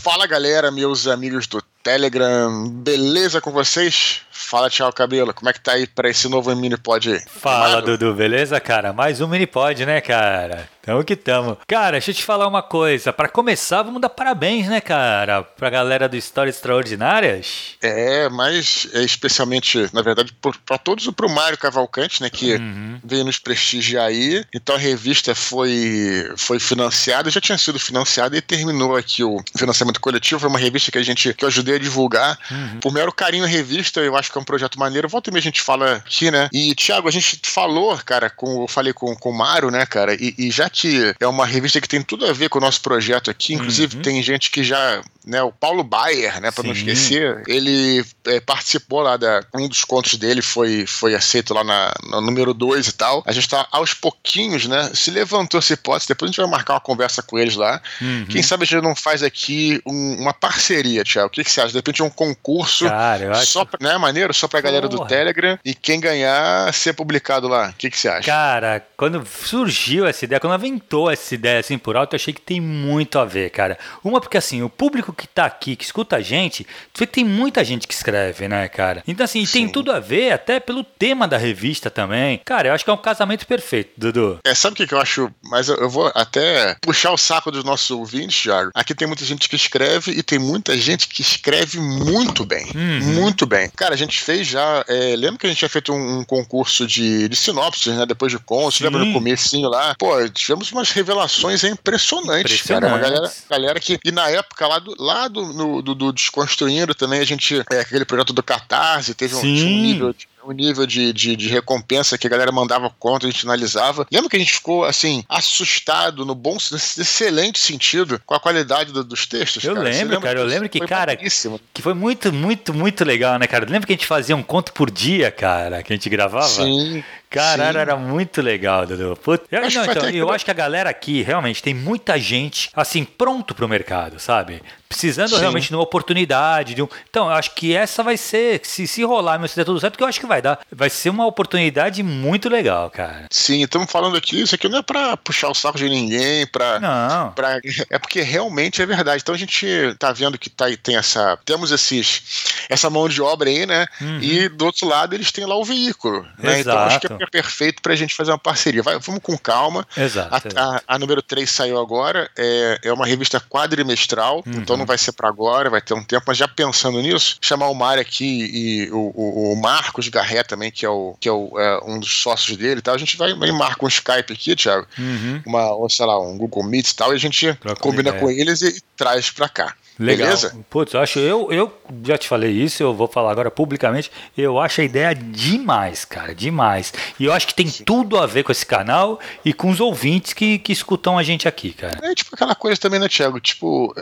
Fala galera, meus amigos do Telegram, beleza com vocês? Fala, tchau, cabelo. Como é que tá aí pra esse novo mini pod aí? Fala, Dudu, beleza, cara? Mais um mini pod, né, cara? Tamo que tamo. Cara, deixa eu te falar uma coisa. Para começar, vamos dar parabéns, né, cara? Pra galera do Histórias Extraordinárias. É, mas é especialmente, na verdade, por, pra todos e pro Mário Cavalcante, né, que uhum. veio nos prestigiar aí. Então a revista foi, foi financiada, já tinha sido financiada e terminou aqui o financiamento coletivo. Foi uma revista que a gente, que eu ajudei a divulgar. Uhum. Por maior carinho a revista, eu acho que é um projeto maneiro. Volta e meia a gente fala aqui, né? E, Thiago, a gente falou, cara, com, eu falei com, com o Mário, né, cara, e, e já que é uma revista que tem tudo a ver com o nosso projeto aqui, inclusive uhum. tem gente que já, né, o Paulo Bayer, né, para não esquecer, ele é, participou lá da um dos contos dele foi foi aceito lá na, no número 2 e tal. A gente tá aos pouquinhos, né, se levantou essa hipótese, depois a gente vai marcar uma conversa com eles lá. Uhum. Quem sabe a gente não faz aqui um, uma parceria, Tiago. O que, que você acha? De repente um concurso Cara, acho... só né, maneiro, só pra galera Porra. do Telegram e quem ganhar ser publicado lá. O que, que você acha? Cara, quando surgiu essa ideia, quando aventou essa ideia assim por alto, eu achei que tem muito a ver, cara. Uma, porque assim, o público que tá aqui, que escuta a gente, tu vê que tem muita gente que escreve, né, cara? Então, assim, Sim. tem tudo a ver até pelo tema da revista também. Cara, eu acho que é um casamento perfeito, Dudu. É, sabe o que, que eu acho? Mas eu, eu vou até puxar o saco dos nossos ouvintes, Thiago. Aqui tem muita gente que escreve e tem muita gente que escreve muito bem. Uhum. Muito bem. Cara, a gente fez já. É, lembra que a gente tinha feito um, um concurso de, de sinopses, né? Depois de contos, lembra no comecinho lá? Pô, tivemos umas revelações impressionantes, Impressionante. cara. Uma galera, galera que. E na época, lá do, lá do, no, do, do Desconstruindo também, a gente. É, aquele projeto do Catarse, teve um, um nível de o nível de, de, de, recompensa que a galera mandava conta, a gente analisava. Lembra que a gente ficou, assim, assustado, no bom, excelente sentido, com a qualidade do, dos textos? Eu cara? lembro, cara, eu lembro que, cara, que foi muito, muito, muito legal, né, cara? Lembra que a gente fazia um conto por dia, cara, que a gente gravava? Sim. Caralho, era muito legal, Dudu. Puta, eu, acho, não, então, eu acho que a galera aqui, realmente, tem muita gente, assim, pronto pro mercado, sabe? Precisando Sim. realmente de uma oportunidade. De um... Então, eu acho que essa vai ser, se, se rolar, meu, se der tudo certo, que eu acho que vai dar. Vai ser uma oportunidade muito legal, cara. Sim, estamos falando aqui, isso aqui não é pra puxar o saco de ninguém, pra. Não. Pra... É porque realmente é verdade. Então a gente tá vendo que tá, tem essa. Temos esses, essa mão de obra aí, né? Uhum. E do outro lado eles têm lá o veículo. Né? Então acho que é é perfeito para a gente fazer uma parceria. Vai, vamos com calma. Exato. A, a, a, número 3 saiu agora, é, é uma revista quadrimestral, uhum. então não vai ser para agora, vai ter um tempo, mas já pensando nisso, chamar o Mário aqui e o, o, o Marcos Garré também, que é, o, que é, o, é um dos sócios dele e tal, a gente vai, vai marcar um Skype aqui, Thiago, uhum. uma, ou sei lá, um Google Meet e tal, e a gente Troca combina com eles e, e traz para cá. Legal. Beleza? Putz, eu acho, eu, eu já te falei isso, eu vou falar agora publicamente. Eu acho a ideia demais, cara, demais. E eu acho que tem Sim. tudo a ver com esse canal e com os ouvintes que, que escutam a gente aqui, cara. É tipo aquela coisa também, né, Thiago? Tipo,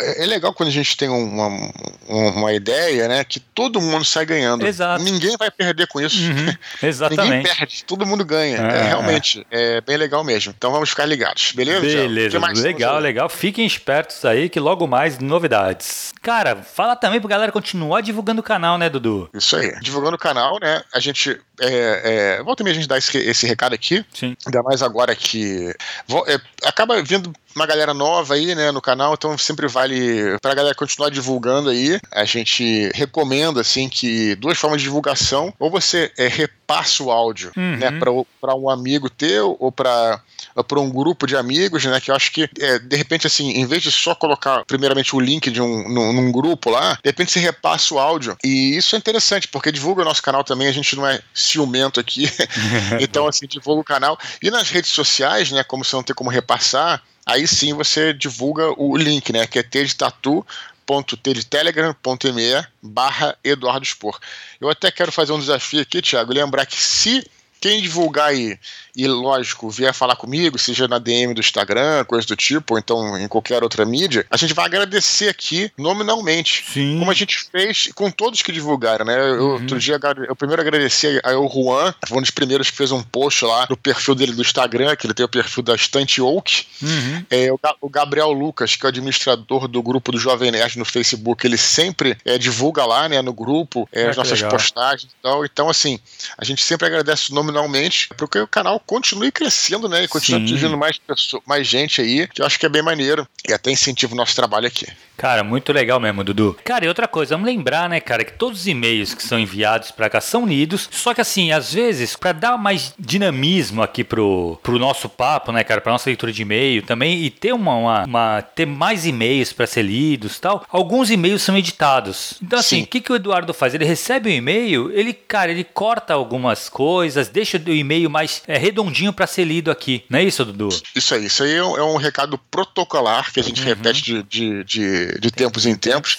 é, é legal quando a gente tem uma, uma ideia, né, que todo mundo sai ganhando. Exato. Ninguém vai perder com isso. Uhum, exatamente. Ninguém perde, todo mundo ganha. É, é realmente, é. é bem legal mesmo. Então vamos ficar ligados, beleza? Beleza, legal, legal. Fiquem espertos aí que logo mais novidades. Cara, fala também pra galera continuar divulgando o canal, né, Dudu? Isso aí. Divulgando o canal, né? A gente. É, é, volta também a gente dar esse, esse recado aqui. Sim. Ainda mais agora que. É, acaba vindo uma galera nova aí, né, no canal, então sempre vale pra galera continuar divulgando aí. A gente recomenda, assim, que duas formas de divulgação, ou você é, repassa o áudio, uhum. né, para um amigo teu ou para para um grupo de amigos, né? Que eu acho que, é, de repente, assim, em vez de só colocar, primeiramente, o link de um num, num, grupo lá, de repente você repassa o áudio. E isso é interessante, porque divulga o nosso canal também, a gente não é ciumento aqui. então, assim, divulga o canal. E nas redes sociais, né? Como você não tem como repassar, aí sim você divulga o link, né? Que é T de Tatu telegram.me barra Eduardo Spor. Eu até quero fazer um desafio aqui, Thiago, lembrar que se quem divulgar aí e, lógico, vier falar comigo, seja na DM do Instagram, coisa do tipo, ou então em qualquer outra mídia, a gente vai agradecer aqui nominalmente. Sim. Como a gente fez com todos que divulgaram, né? Eu, uhum. Outro dia, eu primeiro agradeci ao Juan, foi um dos primeiros que fez um post lá no perfil dele do Instagram, que ele tem o perfil da Estante Oak. Uhum. É, o, Gabriel Lucas, que é o administrador do grupo do Jovem Nerd no Facebook, ele sempre é, divulga lá, né, no grupo, é, ah, as nossas legal. postagens e tal. Então, assim, a gente sempre agradece nominalmente nominalmente, para que o canal continue crescendo, né? E continue atingindo mais, pessoas, mais gente aí, que eu acho que é bem maneiro. E até incentiva o nosso trabalho aqui. Cara, muito legal mesmo, Dudu. Cara, e outra coisa, vamos lembrar, né, cara, que todos os e-mails que são enviados para cá são lidos. Só que assim, às vezes, para dar mais dinamismo aqui pro, pro nosso papo, né, cara, pra nossa leitura de e-mail também, e ter uma, uma, uma ter mais e-mails para ser lidos tal, alguns e-mails são editados. Então, assim, o que, que o Eduardo faz? Ele recebe um e-mail, ele, cara, ele corta algumas coisas, deixa o e-mail mais é, redondinho para ser lido aqui. Não é isso, Dudu? Isso aí, isso aí é um, é um recado protocolar que a gente uhum. repete de, de, de de, tempos em tempos,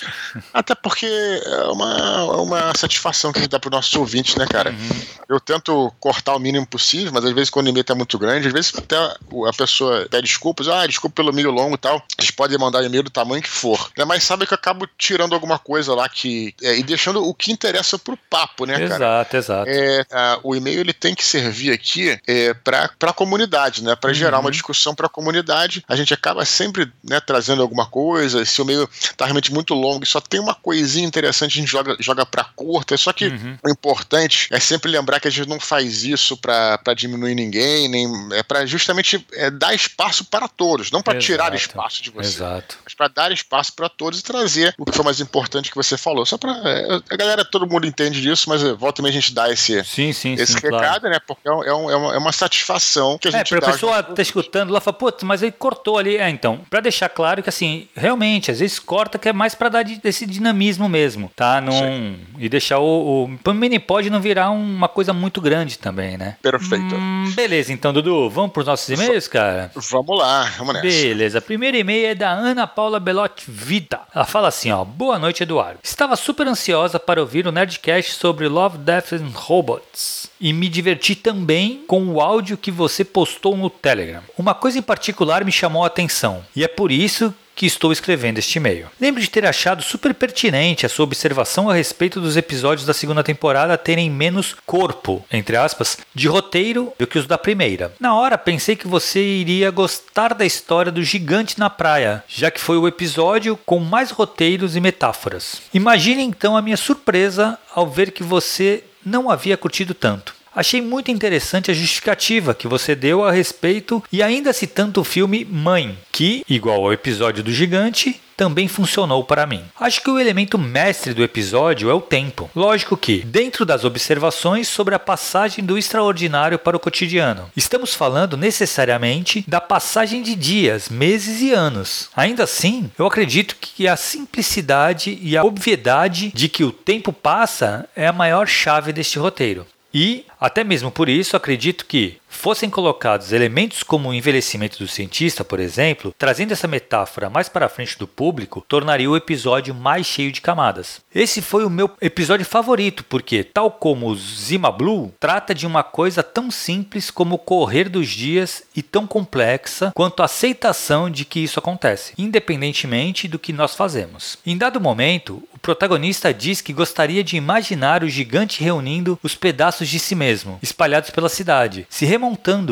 até porque é uma, é uma satisfação que a gente dá para os nossos ouvintes, né, cara? Uhum. Eu tento cortar o mínimo possível, mas às vezes quando o e-mail tá muito grande, às vezes até a pessoa pede desculpas, ah, desculpa pelo e-mail longo e tal, vocês podem mandar e-mail do tamanho que for, né? mas sabe que eu acabo tirando alguma coisa lá que é, e deixando o que interessa pro papo, né, cara? Exato, exato. É, o e-mail ele tem que servir aqui é, para a comunidade, né? Para uhum. gerar uma discussão para a comunidade. A gente acaba sempre né, trazendo alguma coisa. Se o e-mail tá realmente muito longo e só tem uma coisinha interessante, a gente joga, joga pra curta. Só que uhum. o importante é sempre lembrar que a gente não faz isso para diminuir ninguém, nem é para justamente é, dar espaço para todos, não para tirar espaço de você. Exato. Mas para dar espaço para todos e trazer o que foi mais importante que você falou. Só para é, a galera, todo mundo entende disso, mas é, volta também a gente dá esse, sim, sim, esse sim, recado, claro. né? Porque é, um, é, um, é, uma, satisfação que a é, gente é, dá. A pessoa tá escutando lá fala, putz, mas ele cortou ali. É, então, para deixar claro que assim, realmente, às vezes corta que é mais para dar esse dinamismo mesmo, tá? Num, e deixar o, o, mini pode não virar uma coisa muito grande também, né? Perfeito. Hum, beleza, então, Dudu, vamos para os nossos e-mails, cara? Vamos lá, vamos nessa. Beleza, primeiro e-mail é da Ana Paula Belotti Vida. Ela fala assim, ó, boa noite, Eduardo. Estava super ansiosa para ouvir o Nerdcast sobre Love, Death and Robots e me diverti também com o áudio que você postou no Telegram. Uma coisa em particular me chamou a atenção e é por isso que estou escrevendo este e-mail. Lembro de ter achado super pertinente a sua observação a respeito dos episódios da segunda temporada terem menos corpo, entre aspas, de roteiro do que os da primeira. Na hora pensei que você iria gostar da história do gigante na praia, já que foi o episódio com mais roteiros e metáforas. Imagine então a minha surpresa ao ver que você não havia curtido tanto. Achei muito interessante a justificativa que você deu a respeito e ainda citando o filme Mãe, que, igual ao episódio do gigante, também funcionou para mim. Acho que o elemento mestre do episódio é o tempo. Lógico que, dentro das observações sobre a passagem do extraordinário para o cotidiano, estamos falando necessariamente da passagem de dias, meses e anos. Ainda assim, eu acredito que a simplicidade e a obviedade de que o tempo passa é a maior chave deste roteiro. E, até mesmo por isso, acredito que fossem colocados elementos como o envelhecimento do cientista, por exemplo, trazendo essa metáfora mais para frente do público, tornaria o episódio mais cheio de camadas. Esse foi o meu episódio favorito, porque, tal como Zima Blue, trata de uma coisa tão simples como o correr dos dias e tão complexa quanto a aceitação de que isso acontece, independentemente do que nós fazemos. Em dado momento, o protagonista diz que gostaria de imaginar o gigante reunindo os pedaços de si mesmo, espalhados pela cidade, se remontando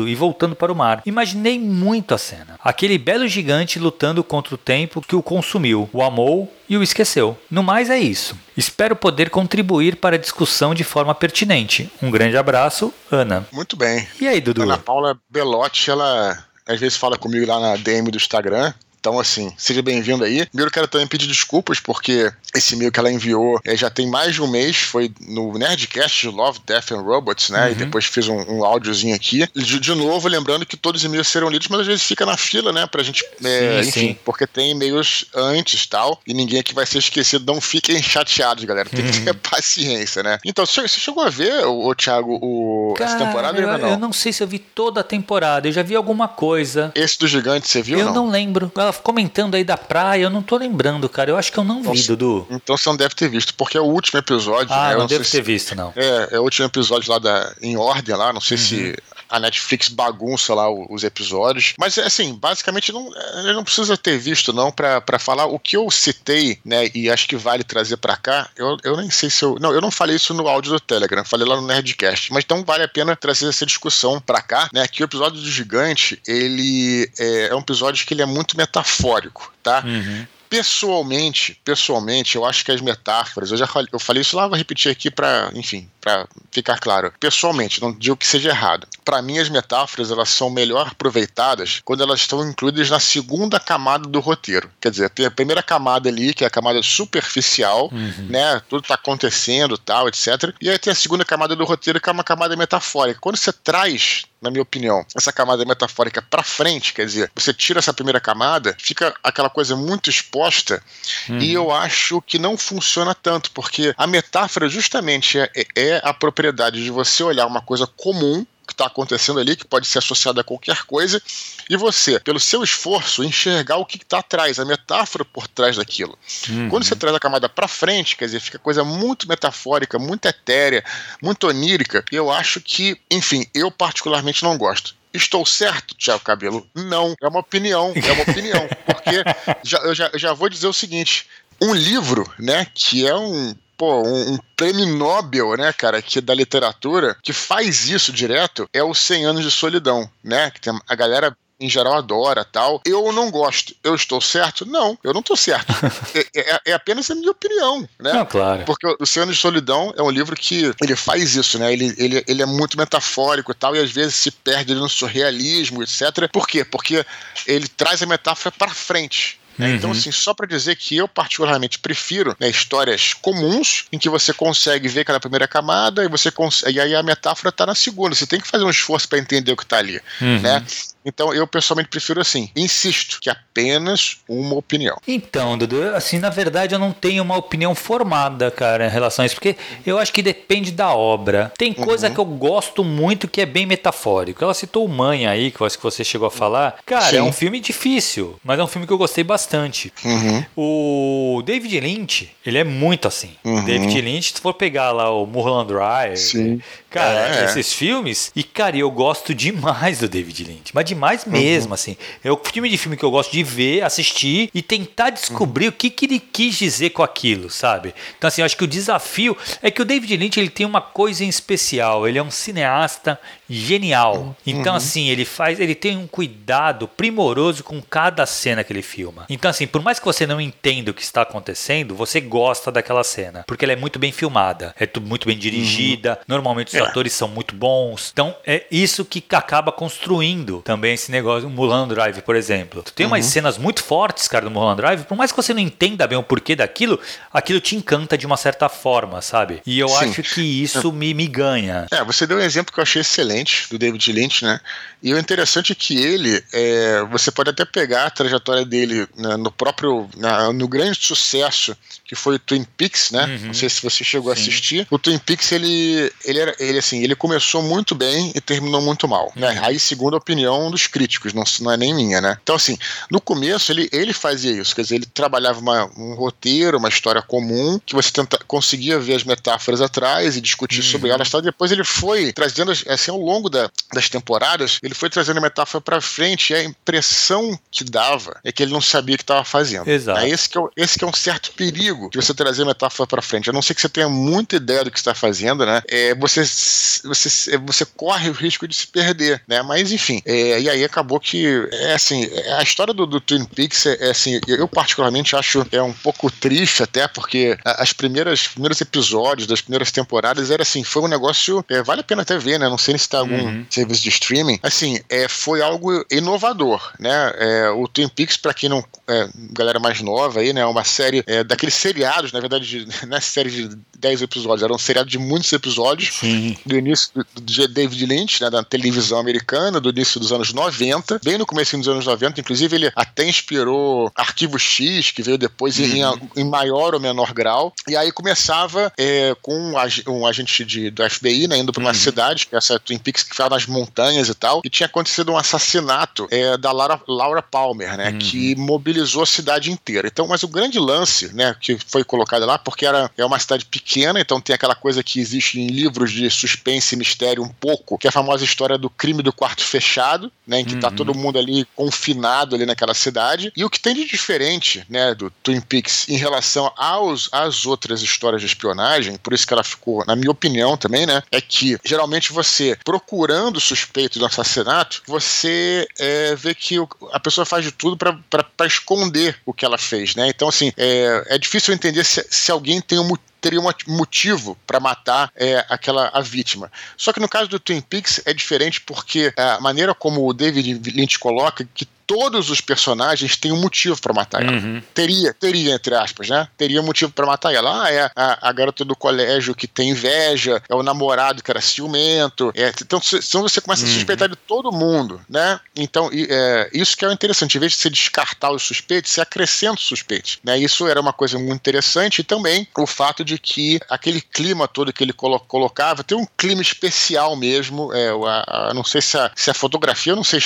e voltando para o mar. Imaginei muito a cena. Aquele belo gigante lutando contra o tempo que o consumiu, o amou e o esqueceu. No mais é isso. Espero poder contribuir para a discussão de forma pertinente. Um grande abraço, Ana. Muito bem. E aí, Dudu? Ana Paula Belotti, ela às vezes fala comigo lá na DM do Instagram. Então, assim, seja bem-vindo aí. Primeiro, quero também pedir desculpas, porque esse e-mail que ela enviou é, já tem mais de um mês, foi no Nerdcast Love, Death and Robots, né? Uhum. E depois fiz um, um áudiozinho aqui. De, de, novo, lembrando que todos os e-mails serão lidos, mas às vezes fica na fila, né? Pra gente, é, sim, enfim, sim. porque tem e-mails antes tal, e ninguém aqui vai ser esquecido. Não fiquem chateados, galera. Tem que ter uhum. paciência, né? Então, você chegou a ver, o, o Thiago, o, Cara, essa temporada? Eu, não? eu não sei se eu vi toda a temporada, eu já vi alguma coisa. Esse do gigante, você viu? Eu não, não lembro. Ela comentando aí da praia, eu não tô lembrando, cara. Eu acho que eu não vi, Nossa, Dudu. Então você não deve ter visto, porque é o último episódio. Ah, né? não, não devo ter se... visto, não. É, é o último episódio lá da, em ordem lá, não sei uhum. se a Netflix bagunça lá os episódios. Mas, assim, basicamente não, ele não precisa ter visto, não, para falar o que eu citei, né, e acho que vale trazer para cá. Eu, eu nem sei se eu. Não, eu não falei isso no áudio do Telegram, falei lá no Nerdcast. Mas então vale a pena trazer essa discussão para cá, né, que o episódio do Gigante, ele é, é um episódio que ele é muito metafórico, tá? Uhum. pessoalmente, pessoalmente, eu acho que as metáforas, eu já falei, eu falei isso lá, vou repetir aqui para, enfim, para ficar claro. Pessoalmente, não digo que seja errado. Para mim, as metáforas elas são melhor aproveitadas quando elas estão incluídas na segunda camada do roteiro. Quer dizer, tem a primeira camada ali, que é a camada superficial, uhum. né? Tudo está acontecendo, tal, etc. E aí tem a segunda camada do roteiro, que é uma camada metafórica. Quando você traz na minha opinião, essa camada metafórica para frente, quer dizer, você tira essa primeira camada, fica aquela coisa muito exposta, uhum. e eu acho que não funciona tanto, porque a metáfora justamente é, é a propriedade de você olhar uma coisa comum que está acontecendo ali, que pode ser associado a qualquer coisa, e você, pelo seu esforço, enxergar o que está atrás, a metáfora por trás daquilo. Uhum. Quando você traz a camada para frente, quer dizer, fica coisa muito metafórica, muito etérea, muito onírica, eu acho que, enfim, eu particularmente não gosto. Estou certo, Tiago Cabelo? Não, é uma opinião, é uma opinião. Porque já, eu já, já vou dizer o seguinte: um livro, né, que é um pô, um, um, prêmio Nobel, né, cara, que da literatura, que faz isso direto, é o 100 anos de solidão, né? Que tem, a galera em geral adora tal. Eu não gosto. Eu estou certo? Não, eu não estou certo. é, é, é, apenas a minha opinião, né? Não, claro. Porque o Cem Anos de Solidão é um livro que ele faz isso, né? Ele, ele, ele é muito metafórico e tal, e às vezes se perde no surrealismo, etc. Por quê? Porque ele traz a metáfora para frente. Né? Então, uhum. Então, assim, só para dizer que eu particularmente prefiro né, histórias comuns em que você consegue ver aquela primeira camada e você consegue, e aí a metáfora está na segunda. Você tem que fazer um esforço para entender o que está ali, uhum. né? Então eu pessoalmente prefiro assim. Insisto que apenas uma opinião. Então, Dudu, assim, na verdade eu não tenho uma opinião formada, cara, em relação a isso, porque eu acho que depende da obra. Tem coisa uhum. que eu gosto muito que é bem metafórico. Ela citou o Mãe aí, que eu acho que você chegou a falar. Cara, Sim. é um filme difícil, mas é um filme que eu gostei bastante. Uhum. O David Lynch, ele é muito assim. Uhum. David Lynch, se for pegar lá o Mulholland Drive, Sim. Cara, é. esses filmes, e cara, eu gosto demais do David Lynch, mas demais mesmo, uhum. assim. É o filme de filme que eu gosto de ver, assistir e tentar descobrir uhum. o que, que ele quis dizer com aquilo, sabe? Então, assim, eu acho que o desafio é que o David Lynch ele tem uma coisa em especial. Ele é um cineasta genial. Então, uhum. assim, ele faz, ele tem um cuidado primoroso com cada cena que ele filma. Então, assim, por mais que você não entenda o que está acontecendo, você gosta daquela cena, porque ela é muito bem filmada, é muito bem dirigida. Uhum. Normalmente os é. Atores são muito bons. Então, é isso que acaba construindo também esse negócio, o Mulholland Drive, por exemplo. Tu tem uhum. umas cenas muito fortes, cara, do Mulholland Drive, por mais que você não entenda bem o porquê daquilo, aquilo te encanta de uma certa forma, sabe? E eu Sim. acho que isso me, me ganha. É, você deu um exemplo que eu achei excelente do David Lynch, né? E o interessante é que ele, é, você pode até pegar a trajetória dele né, no próprio, na, no grande sucesso que foi o Twin Peaks, né? Uhum. Não sei se você chegou Sim. a assistir. O Twin Peaks, ele, ele, era, ele, assim, ele começou muito bem e terminou muito mal, né? uhum. né? Aí, segundo a opinião dos críticos, não, não é nem minha, né? Então, assim, no começo ele, ele fazia isso, quer dizer, ele trabalhava uma, um roteiro, uma história comum, que você tenta, conseguia ver as metáforas atrás e discutir uhum. sobre elas, tal. depois ele foi trazendo, assim, ao longo da, das temporadas, ele foi trazendo a metáfora para frente e a impressão que dava é que ele não sabia o que estava fazendo. Exato. É esse que é, esse que é um certo perigo de você trazer a metáfora para frente. A não ser que você tenha muita ideia do que está fazendo, né? É, você, você, você corre o risco de se perder, né? Mas enfim, é, e aí acabou que é assim, a história do, do Twin Peaks é, é, assim, eu particularmente acho é um pouco triste até porque as primeiras primeiros episódios das primeiras temporadas era assim, foi um negócio é, vale a pena até ver, né? Não sei se está algum uhum. serviço de streaming, assim, é, foi algo inovador, né? É, o Twin Peaks para quem não é, galera mais nova aí, né? Uma série é, daqueles seriados, na verdade, de, não é série de 10 episódios, era um seriado de muitos episódios Sim. do início de David Lynch, né, da televisão americana, do início dos anos 90, bem no começo dos anos 90, inclusive ele até inspirou Arquivo X, que veio depois uhum. em, em, maior ou menor grau, e aí começava é, com um, um, agente de, do FBI, né, indo para uma uhum. cidade, que é essa Twin Peaks que ficava nas montanhas e tal, e tinha acontecido um assassinato é, da Laura, Laura Palmer, né, uhum. que mobilizou a cidade inteira. Então, mas o grande lance, né, que foi colocado lá, porque era, é uma cidade pequena, então tem aquela coisa que existe em livros de suspense e mistério um pouco, que é a famosa história do crime do quarto fechado, né, em que tá uhum. tá todo mundo ali confinado ali naquela cidade. E o que tem de diferente, né, do Twin Peaks em relação aos às outras histórias de espionagem, por isso que ela ficou, na minha opinião também, né, é que geralmente você procurando o suspeito do assassinato, você é, vê que o, a pessoa faz de tudo para esconder o que ela fez, né? Então assim é, é difícil entender se, se alguém tem um motivo teria um motivo para matar é, aquela a vítima. Só que no caso do Twin Peaks é diferente porque a maneira como o David Lynch coloca que todos os personagens têm um motivo para matar ela. Uhum. Teria, teria, entre aspas, né? Teria um motivo para matar ela. Ah, é a, a, garota do colégio que tem inveja, é o namorado que era ciumento. É, então, então você começa uhum. a suspeitar de todo mundo, né? Então, é, isso que é o interessante. Em vez de você descartar os suspeitos, você acrescenta os suspeitos. Né? Isso era uma coisa muito interessante. E também o fato de que aquele clima todo que ele colo colocava tem um clima especial mesmo. É, a, a, não sei se a, se a fotografia, eu não sei,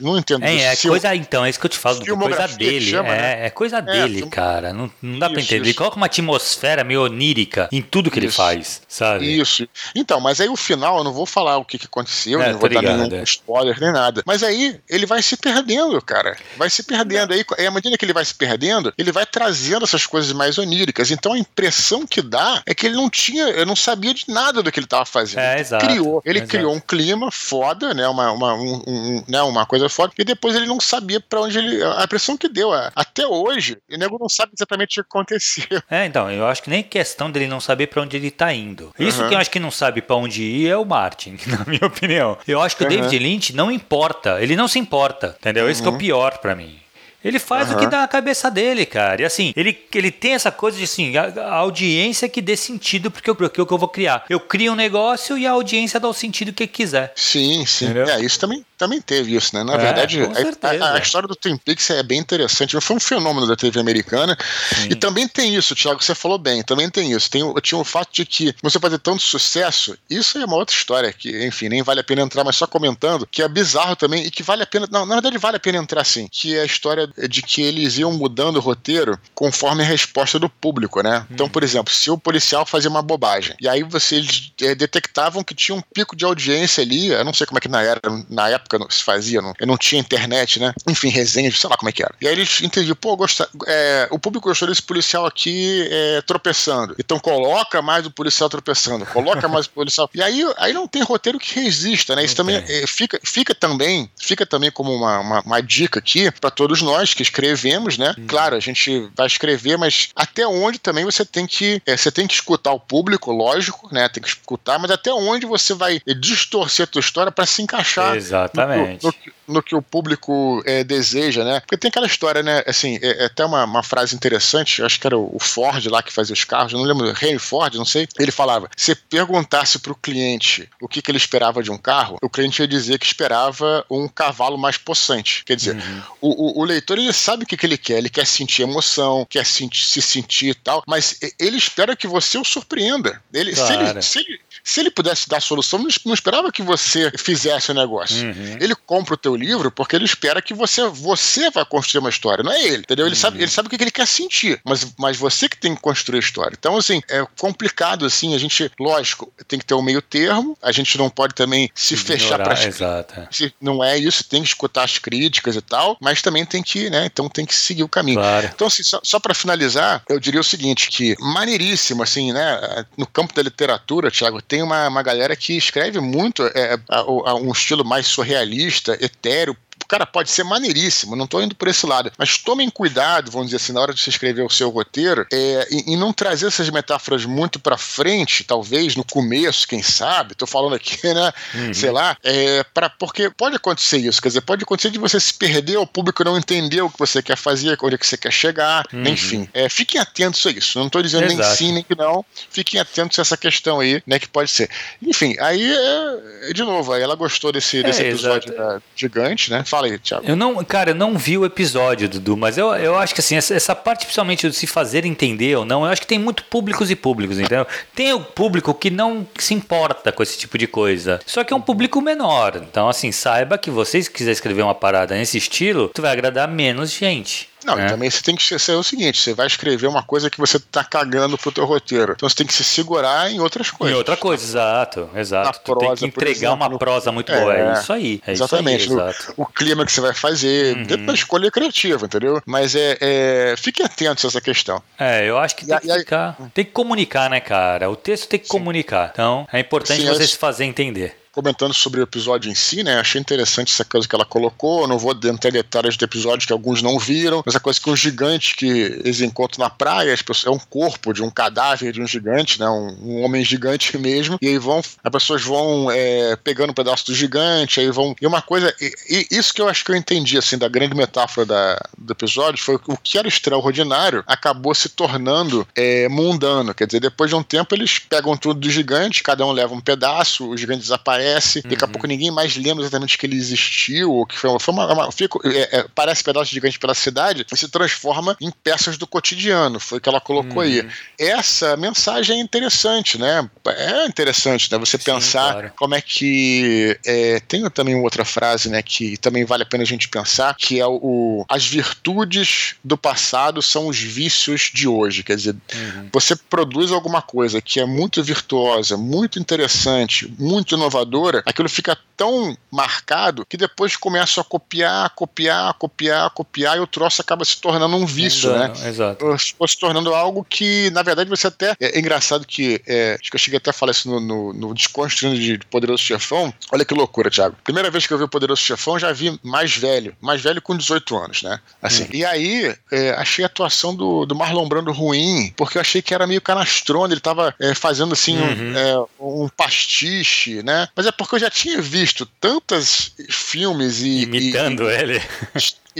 não entendo. É, é coisa então, é isso que eu te falo, coisa dele. Chama, é, né? é coisa é, dele, filme... cara. Não, não dá isso, pra entender. Isso. Ele coloca uma atmosfera meio onírica em tudo que isso. ele faz, sabe? Isso. Então, mas aí o final, eu não vou falar o que, que aconteceu, é, não vou ligado, dar nenhum é. spoiler nem nada. Mas aí ele vai se perdendo, cara. Vai se perdendo. Aí, à medida que ele vai se perdendo, ele vai trazendo essas coisas mais oníricas. Então a impressão que dá é que ele não tinha, eu não sabia de nada do que ele estava fazendo. É, exato. Criou, ele exato. criou um clima foda, né? Uma, uma, um, um, né? uma coisa foda, e depois ele não sabia para onde ele. A impressão que deu. Até hoje, o nego não sabe exatamente o que aconteceu. É, então, eu acho que nem questão dele não saber para onde ele tá indo. Isso uhum. que eu acho que não sabe para onde ir é o Martin, na minha opinião. Eu acho que uhum. o David Lynch não importa. Ele não se importa, entendeu? Uhum. Isso que é o uhum. pior para mim. Ele faz uhum. o que dá na cabeça dele, cara. E assim, ele, ele tem essa coisa de assim, a, a audiência que dê sentido porque o que eu vou criar. Eu crio um negócio e a audiência dá o sentido que quiser. Sim, sim. Entendeu? É, isso também também teve isso, né? Na é, verdade, a, a, a, história do Twin Peaks é bem interessante. Foi um fenômeno da TV americana. Sim. E também tem isso, Thiago, você falou bem, também tem isso. Tem, tinha o fato de que você fazer tanto sucesso, isso é uma outra história que, enfim, nem vale a pena entrar, mas só comentando, que é bizarro também e que vale a pena. Não, na verdade, vale a pena entrar sim. Que é a história de que eles iam mudando o roteiro conforme a resposta do público, né? Então, por exemplo, se o policial fazia uma bobagem, e aí vocês é, detectavam que tinha um pico de audiência ali, eu não sei como é que na, era, na época se fazia, não, eu não tinha internet, né? Enfim, resenhas, sei lá como é que era. E aí eles entendiam, pô, gosta, é, o público gostou desse policial aqui é, tropeçando. Então coloca mais o policial tropeçando, coloca mais o policial. E aí, aí não tem roteiro que resista, né? Isso não também é, fica, fica também, fica também como uma, uma, uma dica aqui para todos nós que escrevemos, né? Hum. Claro, a gente vai escrever, mas até onde também você tem que é, você tem que escutar o público, lógico, né? Tem que escutar, mas até onde você vai distorcer a tua história para se encaixar Exatamente. No, no, no que o público é, deseja, né? Porque tem aquela história, né? Assim, é, é até uma, uma, frase interessante, acho que era o, Ford lá que fazia os carros, eu não lembro, Henry Ford, não sei. Ele falava: se perguntasse para o cliente o que, que, ele esperava de um carro, o cliente ia dizer que esperava um cavalo mais possante. Quer dizer, uhum. o, o, o, leitor ele sabe o que, que ele quer, ele quer sentir emoção, quer sentir, se sentir e tal, mas ele espera que você o surpreenda. Ele, claro. se, ele, se, ele, se ele pudesse dar solução, não esperava que você fizesse o negócio. Uhum. Ele compra o teu livro porque ele espera que você, você vai construir uma história, não é ele, entendeu? Ele, uhum. sabe, ele sabe o que ele quer sentir, mas, mas você que tem que construir a história. Então, assim, é complicado, assim, a gente, lógico, tem que ter um meio termo, a gente não pode também se fechar para Exato. Não é isso, tem que escutar as críticas e tal, mas também tem que, né, então tem que seguir o caminho. Claro. Então, assim, só, só para finalizar, eu diria o seguinte, que maneiríssimo, assim, né, no campo da literatura, Thiago, tem uma, uma galera que escreve muito é, a, a, um estilo mais surrealista, etéreo, cara, pode ser maneiríssimo, não estou indo por esse lado. Mas tomem cuidado, vamos dizer assim, na hora de você escrever o seu roteiro, é, e, e não trazer essas metáforas muito para frente, talvez, no começo, quem sabe, estou falando aqui, né? Uhum. Sei lá, é, pra, porque pode acontecer isso, quer dizer, pode acontecer de você se perder, o público não entender o que você quer fazer, onde é que você quer chegar, uhum. enfim. É, fiquem atentos a isso. Não estou dizendo Exato. nem sim, nem que não. Fiquem atentos a essa questão aí, né? Que pode ser. Enfim, aí, é, de novo, aí ela gostou desse, desse é, episódio da, gigante, né? Fala aí, Thiago. Eu não, cara, eu não vi o episódio, Dudu, mas eu, eu acho que assim, essa, essa parte, principalmente de se fazer entender ou não, eu acho que tem muito públicos e públicos, entendeu? Tem o público que não se importa com esse tipo de coisa. Só que é um público menor. Então, assim, saiba que vocês quiser escrever uma parada nesse estilo, tu vai agradar menos gente. Não, é. também você tem que ser o seguinte: você vai escrever uma coisa que você tá cagando pro teu roteiro. Então você tem que se segurar em outras coisas. Em outra coisa, exato, exato. Na tu prosa, tem que entregar exemplo, uma prosa muito é, boa. É isso aí. É exatamente. Isso aí, o clima que você vai fazer, uhum. dentro da escolha criativa, entendeu? Mas é, é, fique atento a essa questão. É, eu acho que tem e, que ficar. Tem que comunicar, né, cara? O texto tem que Sim. comunicar. Então, é importante Sim, você se fazer entender comentando sobre o episódio em si, né? Achei interessante essa coisa que ela colocou. Não vou entrar em detalhes do episódio que alguns não viram, mas a coisa que um gigante que eles encontram na praia, pessoas, é um corpo de um cadáver de um gigante, né? Um, um homem gigante mesmo. E aí vão, as pessoas vão é, pegando um pedaço do gigante, aí vão. E uma coisa, e, e isso que eu acho que eu entendi, assim, da grande metáfora da, do episódio foi o que era extraordinário acabou se tornando é, mundano. Quer dizer, depois de um tempo eles pegam tudo do gigante, cada um leva um pedaço, o gigante desaparece aparece, uhum. daqui a pouco ninguém mais lembra exatamente que ele existiu, ou que foi uma. Foi uma, uma fica, é, é, parece pedaço gigante pela cidade e se transforma em peças do cotidiano. Foi o que ela colocou uhum. aí. Essa mensagem é interessante, né? É interessante, né? Você Sim, pensar claro. como é que. É, tem também outra frase, né? Que também vale a pena a gente pensar, que é o, o as virtudes do passado são os vícios de hoje. Quer dizer, uhum. você produz alguma coisa que é muito virtuosa, muito interessante, muito inovadora aquilo fica tão marcado que depois começa a copiar, copiar, copiar, copiar e o troço acaba se tornando um vício, né? Exato. Se tornando algo que, na verdade, você até. É, é engraçado que. É, acho que eu cheguei até a falar isso no, no, no Desconstruindo de Poderoso Chefão. Olha que loucura, Thiago. Primeira vez que eu vi o Poderoso Chefão, já vi mais velho. Mais velho com 18 anos, né? Assim. Hum. E aí, é, achei a atuação do, do Marlon Brando ruim, porque eu achei que era meio canastrona, ele tava é, fazendo assim uhum. um, um pastiche, né? Mas mas é porque eu já tinha visto tantos filmes e. Imitando e, ele.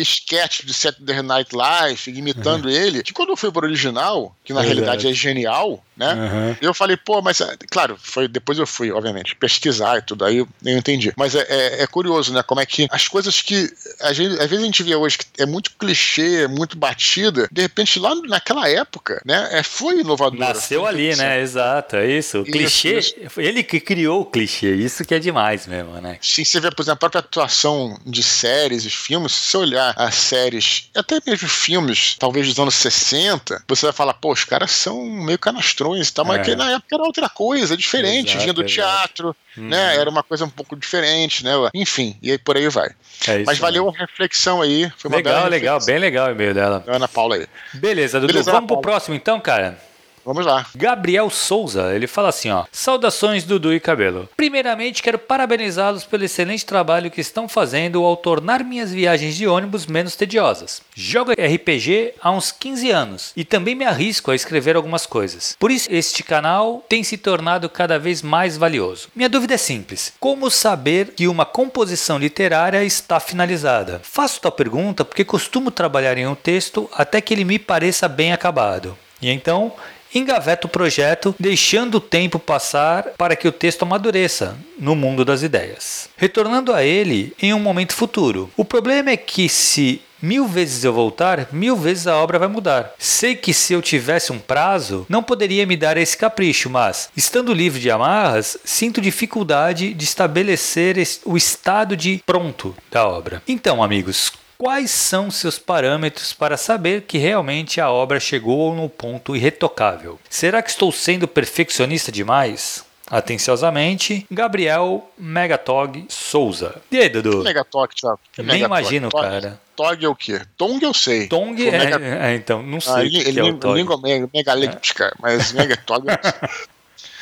Sketch de Saturday Night Live imitando uhum. ele, que quando eu fui pro original, que na realidade é genial, né? Uhum. Eu falei, pô, mas é, claro, foi depois eu fui, obviamente, pesquisar e tudo, aí eu, eu entendi. Mas é, é, é, curioso, né? Como é que as coisas que a gente, às vezes a gente vê hoje que é muito clichê, muito batida, de repente lá naquela época, né? É, foi inovador. Nasceu ali, né? Exato, é isso. O clichê, isso. ele que criou o clichê, isso que é demais mesmo, né? Sim, você vê, por exemplo, a própria atuação de séries e filmes, se você olhar as séries, até mesmo filmes, talvez dos anos 60, você vai falar, pô, os caras são meio canastrões e tal, mas é. que na época era outra coisa, diferente, Exato, vinha do teatro, uhum. né? Era uma coisa um pouco diferente, né? Enfim, e aí por aí vai. É mas valeu a reflexão aí. Foi uma legal, legal, bem legal o e-mail dela. Ana Paula aí. Beleza, Dudu. Beleza, Vamos pro próximo então, cara? Vamos lá. Gabriel Souza, ele fala assim, ó: "Saudações Dudu e Cabelo. Primeiramente quero parabenizá-los pelo excelente trabalho que estão fazendo ao tornar minhas viagens de ônibus menos tediosas. Jogo RPG há uns 15 anos e também me arrisco a escrever algumas coisas. Por isso este canal tem se tornado cada vez mais valioso. Minha dúvida é simples: como saber que uma composição literária está finalizada? Faço tal pergunta porque costumo trabalhar em um texto até que ele me pareça bem acabado. E então engaveta o projeto, deixando o tempo passar para que o texto amadureça no mundo das ideias, retornando a ele em um momento futuro. O problema é que se mil vezes eu voltar, mil vezes a obra vai mudar. Sei que se eu tivesse um prazo, não poderia me dar esse capricho, mas, estando livre de amarras, sinto dificuldade de estabelecer o estado de pronto da obra. Então, amigos, Quais são seus parâmetros para saber que realmente a obra chegou no ponto irretocável? Será que estou sendo perfeccionista demais? Atenciosamente, Gabriel Megatog Souza. E aí, Dudu? Megatog, Thiago. Nem Megatog. imagino, Tog, cara. Tog é o quê? Tong eu sei. Tong é, mega... é, então, não sei ah, o que, ele, que é o Tog. Língua megalíptica, é. mas Megatog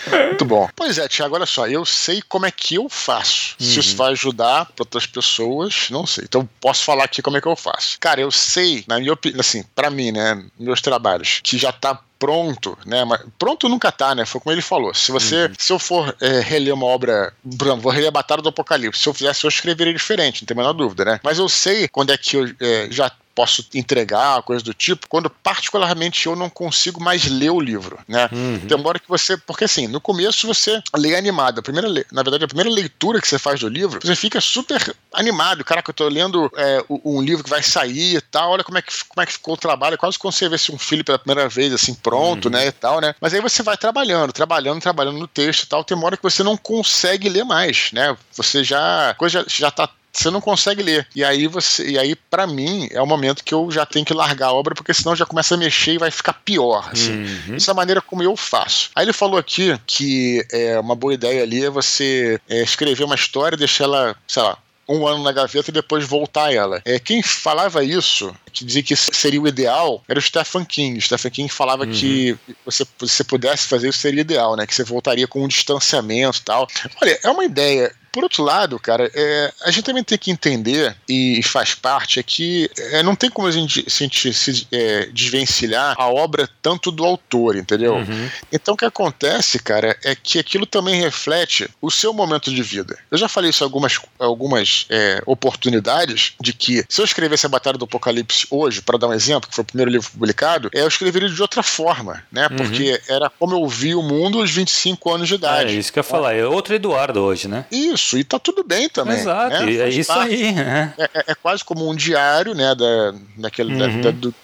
Muito bom. Pois é, Tiago, olha só, eu sei como é que eu faço. Uhum. Se isso uhum. vai ajudar para outras pessoas, não sei. Então posso falar aqui como é que eu faço. Cara, eu sei, na minha opinião, assim, para mim, né, meus trabalhos, que já tá pronto, né? Mas pronto nunca tá, né? Foi como ele falou. Se você, uhum. se eu for é, reler uma obra, vou reler a Batalha do Apocalipse. Se eu fizesse, eu escreveria diferente, não tem a menor dúvida, né? Mas eu sei quando é que eu é, já posso entregar, coisa do tipo, quando particularmente eu não consigo mais ler o livro, né? Uhum. Demora que você, porque assim, no começo você lê animado, a primeira, na verdade, a primeira leitura que você faz do livro, você fica super animado, caraca, eu tô lendo é, um livro que vai sair e tal, olha como é que, como é que ficou o trabalho, quase como você vê um filho pela primeira vez, assim, pronto, uhum. né, e tal, né? Mas aí você vai trabalhando, trabalhando, trabalhando no texto e tal, tem uma hora que você não consegue ler mais, né? Você já, a coisa já, já tá você não consegue ler. E aí você, e aí para mim é o momento que eu já tenho que largar a obra porque senão já começa a mexer e vai ficar pior. Assim. Uhum. Essa é a maneira como eu faço. Aí ele falou aqui que é uma boa ideia ali é você é, escrever uma história, deixar ela, sei lá, um ano na gaveta e depois voltar a ela. É, quem falava isso, que dizia que seria o ideal, era o Stephen King. O Stephen King falava uhum. que você, você pudesse fazer isso seria ideal, né? Que você voltaria com um distanciamento e tal. Olha, é uma ideia por outro lado, cara, é, a gente também tem que entender, e faz parte, é que é, não tem como a gente, a gente se é, desvencilhar a obra tanto do autor, entendeu? Uhum. Então o que acontece, cara, é que aquilo também reflete o seu momento de vida. Eu já falei isso algumas, algumas é, oportunidades, de que se eu escrevesse a Batalha do Apocalipse hoje, para dar um exemplo, que foi o primeiro livro publicado, é, eu escreveria de outra forma, né? Uhum. Porque era como eu vi o mundo aos 25 anos de idade. É isso que eu ia falar, é outro Eduardo hoje, né? Isso isso, e tá tudo bem também. Exato, né? é isso parte. aí. Né? É, é, é, quase como um diário, né, da, daquele, uhum. da, da, do,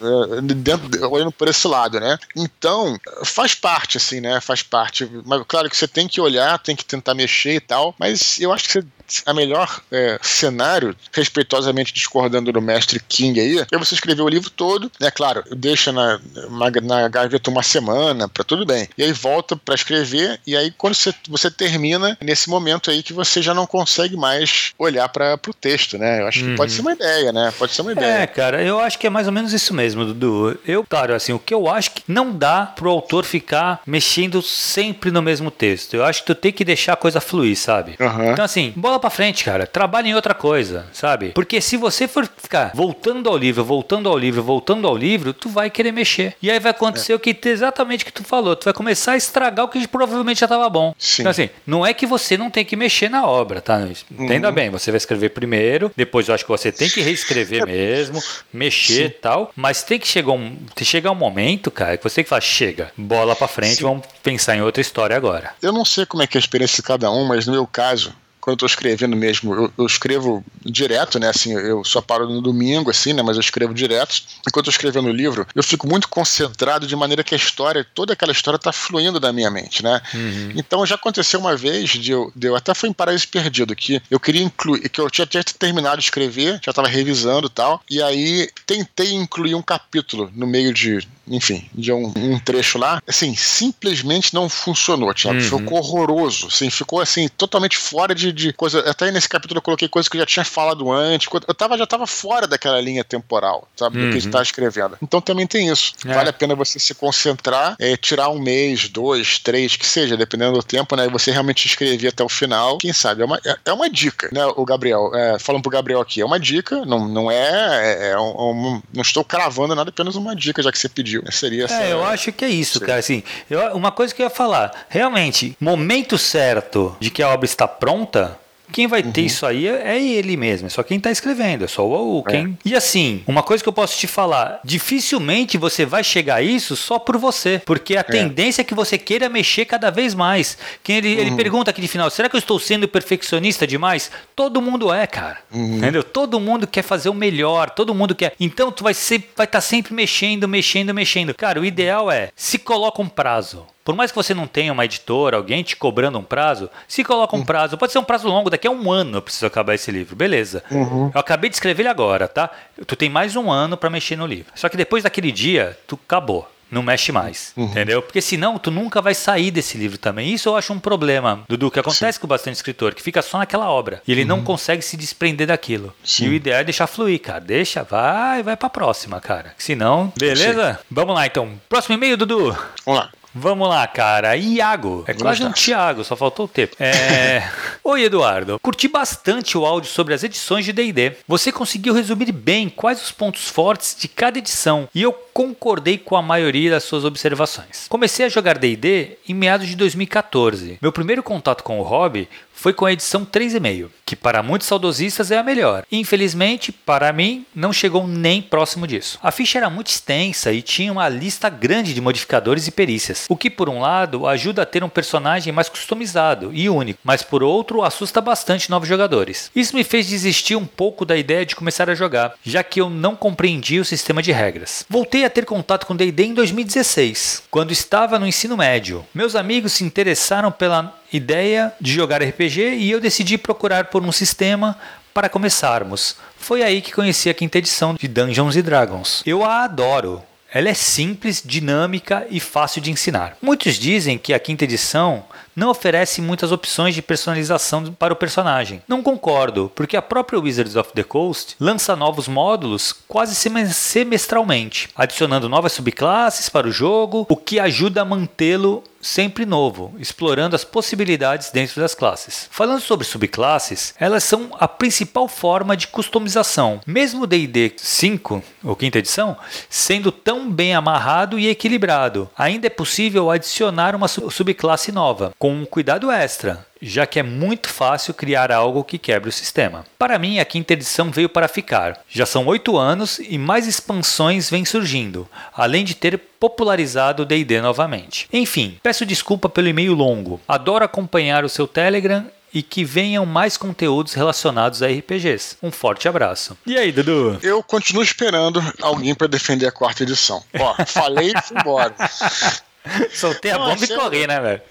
dentro, olhando por esse lado, né? Então, faz parte, assim, né, faz parte. Mas claro que você tem que olhar, tem que tentar mexer e tal, mas eu acho que você a melhor é, cenário, respeitosamente discordando do mestre King aí, é você escrever o livro todo, né? Claro, deixa na, na, na gaveta uma semana, para tudo bem. E aí volta para escrever, e aí quando você, você termina, nesse momento aí que você já não consegue mais olhar para o texto, né? Eu acho que uhum. pode ser uma ideia, né? Pode ser uma ideia. É, cara, eu acho que é mais ou menos isso mesmo, Dudu. Eu, claro, assim, o que eu acho que não dá pro autor ficar mexendo sempre no mesmo texto. Eu acho que tu tem que deixar a coisa fluir, sabe? Uhum. Então, assim, bola bola pra frente, cara. Trabalha em outra coisa, sabe? Porque se você for ficar voltando ao livro, voltando ao livro, voltando ao livro, tu vai querer mexer. E aí vai acontecer é. o que exatamente o que tu falou. Tu vai começar a estragar o que provavelmente já tava bom. Sim. Então, assim, não é que você não tem que mexer na obra, tá? Entenda uhum. bem, você vai escrever primeiro, depois eu acho que você tem que reescrever mesmo, mexer e tal, mas tem que chegar um, tem que chegar um momento, cara, que você tem que falar, chega, bola pra frente, Sim. vamos pensar em outra história agora. Eu não sei como é que é a experiência de cada um, mas no meu caso, quando eu estou escrevendo mesmo, eu, eu, escrevo direto, né? Assim, eu só paro no domingo, assim, né? Mas eu escrevo direto. Enquanto eu escrevendo o livro, eu fico muito concentrado de maneira que a história, toda aquela história está fluindo da minha mente, né? Uhum. Então já aconteceu uma vez, de eu, de eu até foi em Paraíso Perdido, que eu queria incluir, que eu tinha, tinha terminado de escrever, já estava revisando e tal, e aí tentei incluir um capítulo no meio de, enfim, de um, um trecho lá, assim, simplesmente não funcionou, Thiago. Uhum. Ficou horroroso, assim, ficou assim, totalmente fora de, de coisa. Até nesse capítulo eu coloquei coisas que eu já tinha falado antes. Eu tava, já tava fora daquela linha temporal, sabe? Uhum. Do que a gente tá escrevendo. Então também tem isso. É. Vale a pena você se concentrar, é, tirar um mês, dois, três, que seja, dependendo do tempo, né? Você realmente escrever até o final. Quem sabe? É uma, é, é uma dica, né? O Gabriel, é, falando pro Gabriel aqui, é uma dica, não, não é. é, é um, um, não estou cravando nada, apenas uma dica, já que você pediu. Né? Seria essa. É, eu acho que é isso, cara. Assim, eu, uma coisa que eu ia falar, realmente, momento certo de que a obra está pronta quem vai ter uhum. isso aí é ele mesmo, é só quem está escrevendo, é só o, quem. É. E assim, uma coisa que eu posso te falar: dificilmente você vai chegar a isso só por você, porque a é. tendência é que você queira mexer cada vez mais. Quem ele, uhum. ele pergunta aqui de final: será que eu estou sendo perfeccionista demais? Todo mundo é, cara. Uhum. Entendeu? Todo mundo quer fazer o melhor, todo mundo quer. Então tu vai ser, vai estar tá sempre mexendo, mexendo, mexendo. Cara, o ideal é se coloca um prazo. Por mais que você não tenha uma editora, alguém te cobrando um prazo, se coloca um uhum. prazo, pode ser um prazo longo, daqui a um ano eu preciso acabar esse livro, beleza. Uhum. Eu acabei de escrever ele agora, tá? Tu tem mais um ano para mexer no livro. Só que depois daquele dia, tu acabou não mexe mais, uhum. entendeu? Porque senão tu nunca vai sair desse livro também. Isso eu acho um problema, Dudu, que acontece Sim. com bastante escritor, que fica só naquela obra e ele uhum. não consegue se desprender daquilo. Sim. E o ideal é deixar fluir, cara. Deixa, vai, vai pra próxima, cara. Senão, beleza? Sim. Vamos lá então. Próximo e-mail, Dudu. Vamos lá. Vamos lá, cara. Iago. É quase um Thiago, só faltou o tempo. É... Oi, Eduardo. Curti bastante o áudio sobre as edições de D&D. Você conseguiu resumir bem quais os pontos fortes de cada edição e eu concordei com a maioria das suas observações. Comecei a jogar D&D em meados de 2014. Meu primeiro contato com o hobby foi com a edição 3,5, que para muitos saudosistas é a melhor. Infelizmente, para mim, não chegou nem próximo disso. A ficha era muito extensa e tinha uma lista grande de modificadores e perícias, o que por um lado ajuda a ter um personagem mais customizado e único, mas por outro assusta bastante novos jogadores. Isso me fez desistir um pouco da ideia de começar a jogar, já que eu não compreendia o sistema de regras. Voltei a ter contato com D&D em 2016, quando estava no ensino médio. Meus amigos se interessaram pela ideia de jogar RPG e eu decidi procurar por um sistema para começarmos. Foi aí que conheci a quinta edição de Dungeons Dragons. Eu a adoro. Ela é simples, dinâmica e fácil de ensinar. Muitos dizem que a quinta edição não oferece muitas opções de personalização para o personagem. Não concordo, porque a própria Wizards of the Coast lança novos módulos quase semestralmente, adicionando novas subclasses para o jogo, o que ajuda a mantê-lo sempre novo, explorando as possibilidades dentro das classes. Falando sobre subclasses, elas são a principal forma de customização. Mesmo o D&D 5, ou quinta edição, sendo tão bem amarrado e equilibrado, ainda é possível adicionar uma subclasse nova, com um cuidado extra, já que é muito fácil criar algo que quebre o sistema. Para mim, a quinta edição veio para ficar. Já são oito anos e mais expansões vêm surgindo, além de ter popularizado o D&D novamente. Enfim, peço desculpa pelo e-mail longo. Adoro acompanhar o seu Telegram e que venham mais conteúdos relacionados a RPGs. Um forte abraço. E aí, Dudu? Eu continuo esperando alguém para defender a quarta edição. Ó, falei e fui embora. Soltei a bomba e corri, né, velho?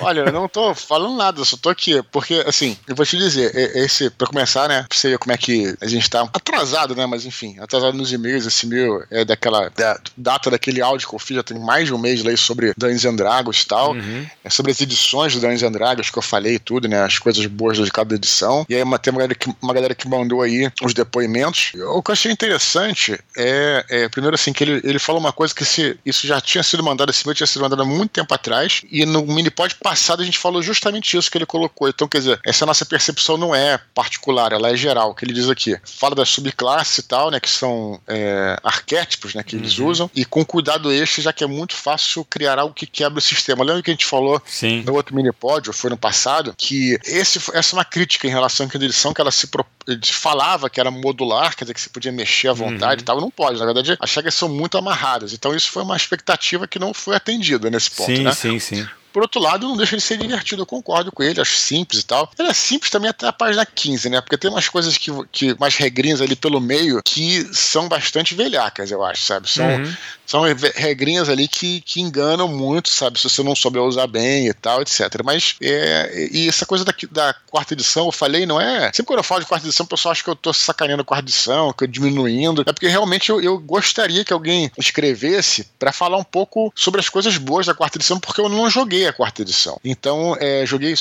Olha, eu não tô falando nada, eu só tô aqui. Porque, assim, eu vou te dizer, esse, pra começar, né, pra você ver como é que a gente tá atrasado, né, mas enfim, atrasado nos e-mails. Esse e-mail é daquela da, data daquele áudio que eu fiz, já tem mais de um mês lá sobre Dungeons and Dragons e tal. Uhum. É sobre as edições do Dungeons and Dragons que eu falei e tudo, né, as coisas boas de cada edição. E aí tem uma galera que, uma galera que mandou aí os depoimentos. O que eu achei interessante é, é primeiro, assim, que ele, ele falou uma coisa que se isso já tinha sido mandado, esse e-mail tinha sido mandada há muito tempo atrás, e no minipod passado a gente falou justamente isso que ele colocou. Então, quer dizer, essa nossa percepção não é particular, ela é geral, que ele diz aqui. Fala da subclasse e tal, né, que são é, arquétipos, né, que uhum. eles usam, e com cuidado este, já que é muito fácil criar algo que quebra o sistema. Lembra que a gente falou Sim. no outro minipod, ou foi no passado, que esse, essa é uma crítica em relação à edição, que ela se falava que era modular, quer dizer, que você podia mexer à vontade uhum. e tal, não pode. Na verdade, as regras são muito amarradas. Então, isso foi uma expectativa que não foi atendida nesse ponto, sim, né? Sim, sim, sim. Por outro lado, não deixa de ser divertido, eu concordo com ele, acho simples e tal. Ele é simples também até a página 15, né? Porque tem umas coisas que, que mais regrinhas ali pelo meio que são bastante velhacas, eu acho, sabe? São, uhum. São regrinhas ali que, que enganam muito, sabe? Se você não souber usar bem e tal, etc. Mas, é, e essa coisa da, da quarta edição, eu falei, não é. Sempre quando eu falo de quarta edição, o pessoal acha que eu tô sacaneando a quarta edição, que eu diminuindo. É porque realmente eu, eu gostaria que alguém escrevesse para falar um pouco sobre as coisas boas da quarta edição, porque eu não joguei a quarta edição. Então, é, joguei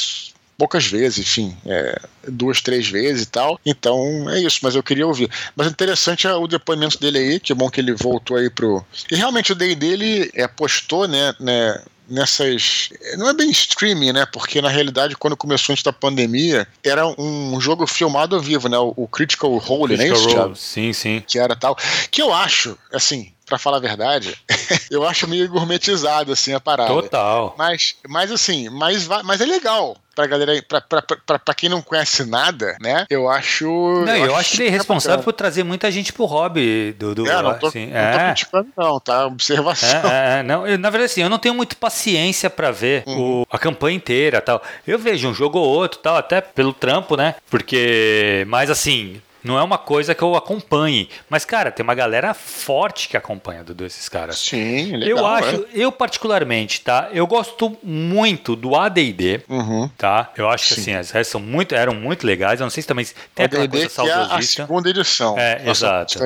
poucas vezes, enfim, é, duas, três vezes e tal. Então é isso, mas eu queria ouvir. Mas interessante é o depoimento dele aí, que é bom que ele voltou aí pro. E realmente o day dele é, apostou, né, né nessas. Não é bem streaming, né? Porque na realidade, quando começou antes da pandemia, era um jogo filmado ao vivo, né? O, Critical Role, né? Critical Role, sim, sim. Que era tal. Que eu acho, assim, para falar a verdade, eu acho meio gourmetizado assim a parada. Total. Mas, mas assim, mas, mas é legal pra galera, pra, pra, pra, pra quem não conhece nada, né? Eu acho. Não, eu, eu acho, que ele é responsável por trazer muita gente pro hobby do. do é, não tô, assim, não é. tô criticando, não, tá? Observação. É, é, não, eu, na verdade, assim, eu não tenho muita paciência para ver uhum. o, a campanha inteira tal. Eu vejo um jogo ou outro tal, até pelo trampo, né? Porque. Mas assim, não é uma coisa que eu acompanhe. Mas, cara, tem uma galera forte que acompanha Dudu, esses caras. Sim, legal. Eu acho, é. eu particularmente, tá? Eu gosto muito do AD&D, uhum. tá? Eu acho Sim. que, assim, as são muito, eram muito legais. Eu não sei se também tem aquela coisa saudosista. É a segunda edição. É, exato.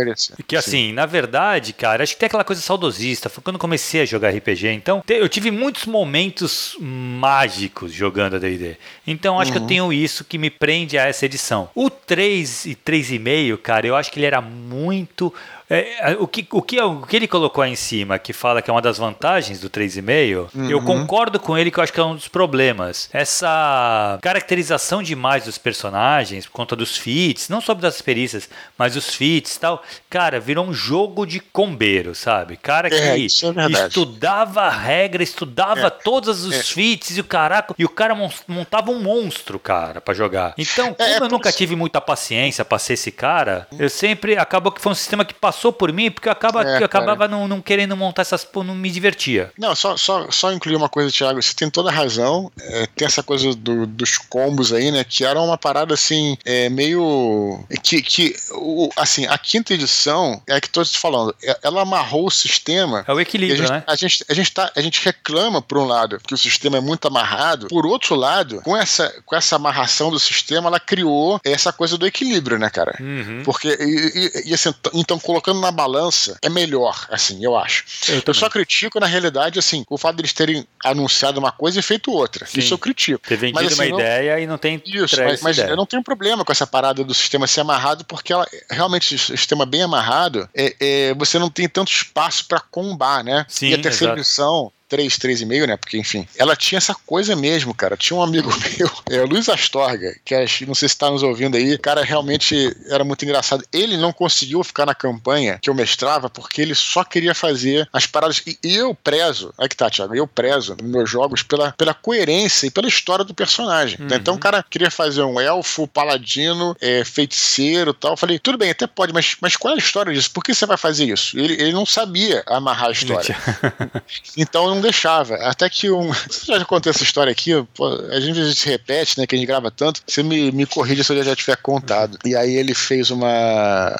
Que, assim, Sim. na verdade, cara, acho que tem aquela coisa saudosista. Foi quando comecei a jogar RPG. Então, eu tive muitos momentos mágicos jogando AD&D. Então, acho uhum. que eu uhum. tenho isso que me prende a essa edição. O 3 e 3 3,5, cara, eu acho que ele era muito é, o, que, o, que, o que ele colocou aí em cima, que fala que é uma das vantagens do 3,5, uhum. eu concordo com ele que eu acho que é um dos problemas. Essa caracterização demais dos personagens, por conta dos feats, não só das perícias, mas os feats e tal, cara, virou um jogo de combeiro, sabe? Cara que é, é estudava a regra, estudava é. todos os é. feats e o caraca, e o cara montava um monstro, cara, para jogar. Então, é, como eu nunca tive muita paciência pra ser esse cara, eu sempre acabou que foi um sistema que passou passou por mim porque eu, acaba, é, eu acabava não, não, querendo montar essas. não me divertia. Não, só, só, só incluir uma coisa, Thiago. Você tem toda a razão. É, tem essa coisa do, dos combos aí, né? Que era uma parada assim, é, meio. Que, que o, assim, a quinta edição, é que tô te falando, é, ela amarrou o sistema. É o equilíbrio, a gente, né? A gente, a, gente tá, a gente reclama, por um lado, que o sistema é muito amarrado. Por outro lado, com essa, com essa amarração do sistema, ela criou essa coisa do equilíbrio, né, cara? Uhum. Porque, e, e, e, assim, então, colocando na balança, é melhor, assim, eu acho. Eu, eu, só critico, na realidade, assim, o fato deles terem anunciado uma coisa e feito outra. Sim. Isso eu critico. Ter vendido mas, assim, uma não... ideia e não tem. Isso, mas, mas eu não tenho problema com essa parada do sistema ser amarrado, porque ela, realmente, o sistema bem amarrado, é, é você não tem tanto espaço para combar, né? Sim, e a terceira edição 3, 3,5, né? Porque, enfim, ela tinha essa coisa mesmo, cara. Tinha um amigo meu, é Luiz Astorga, que é, não sei se tá nos ouvindo aí, cara, realmente era muito engraçado. Ele não conseguiu ficar na campanha que eu mestrava porque ele só queria fazer as paradas. E eu prezo, aí que tá, Thiago, eu prezo nos meus jogos pela, pela coerência e pela história do personagem. Uhum. Então o cara queria fazer um elfo, paladino, é, feiticeiro tal. Eu falei, tudo bem, até pode, mas, mas qual é a história disso? Por que você vai fazer isso? Ele, ele não sabia amarrar a história. então não deixava. Até que um. Já contou essa história aqui? Pô, a gente se repete, né? Que a gente grava tanto. Você me, me corrige se eu já tiver contado. E aí ele fez uma.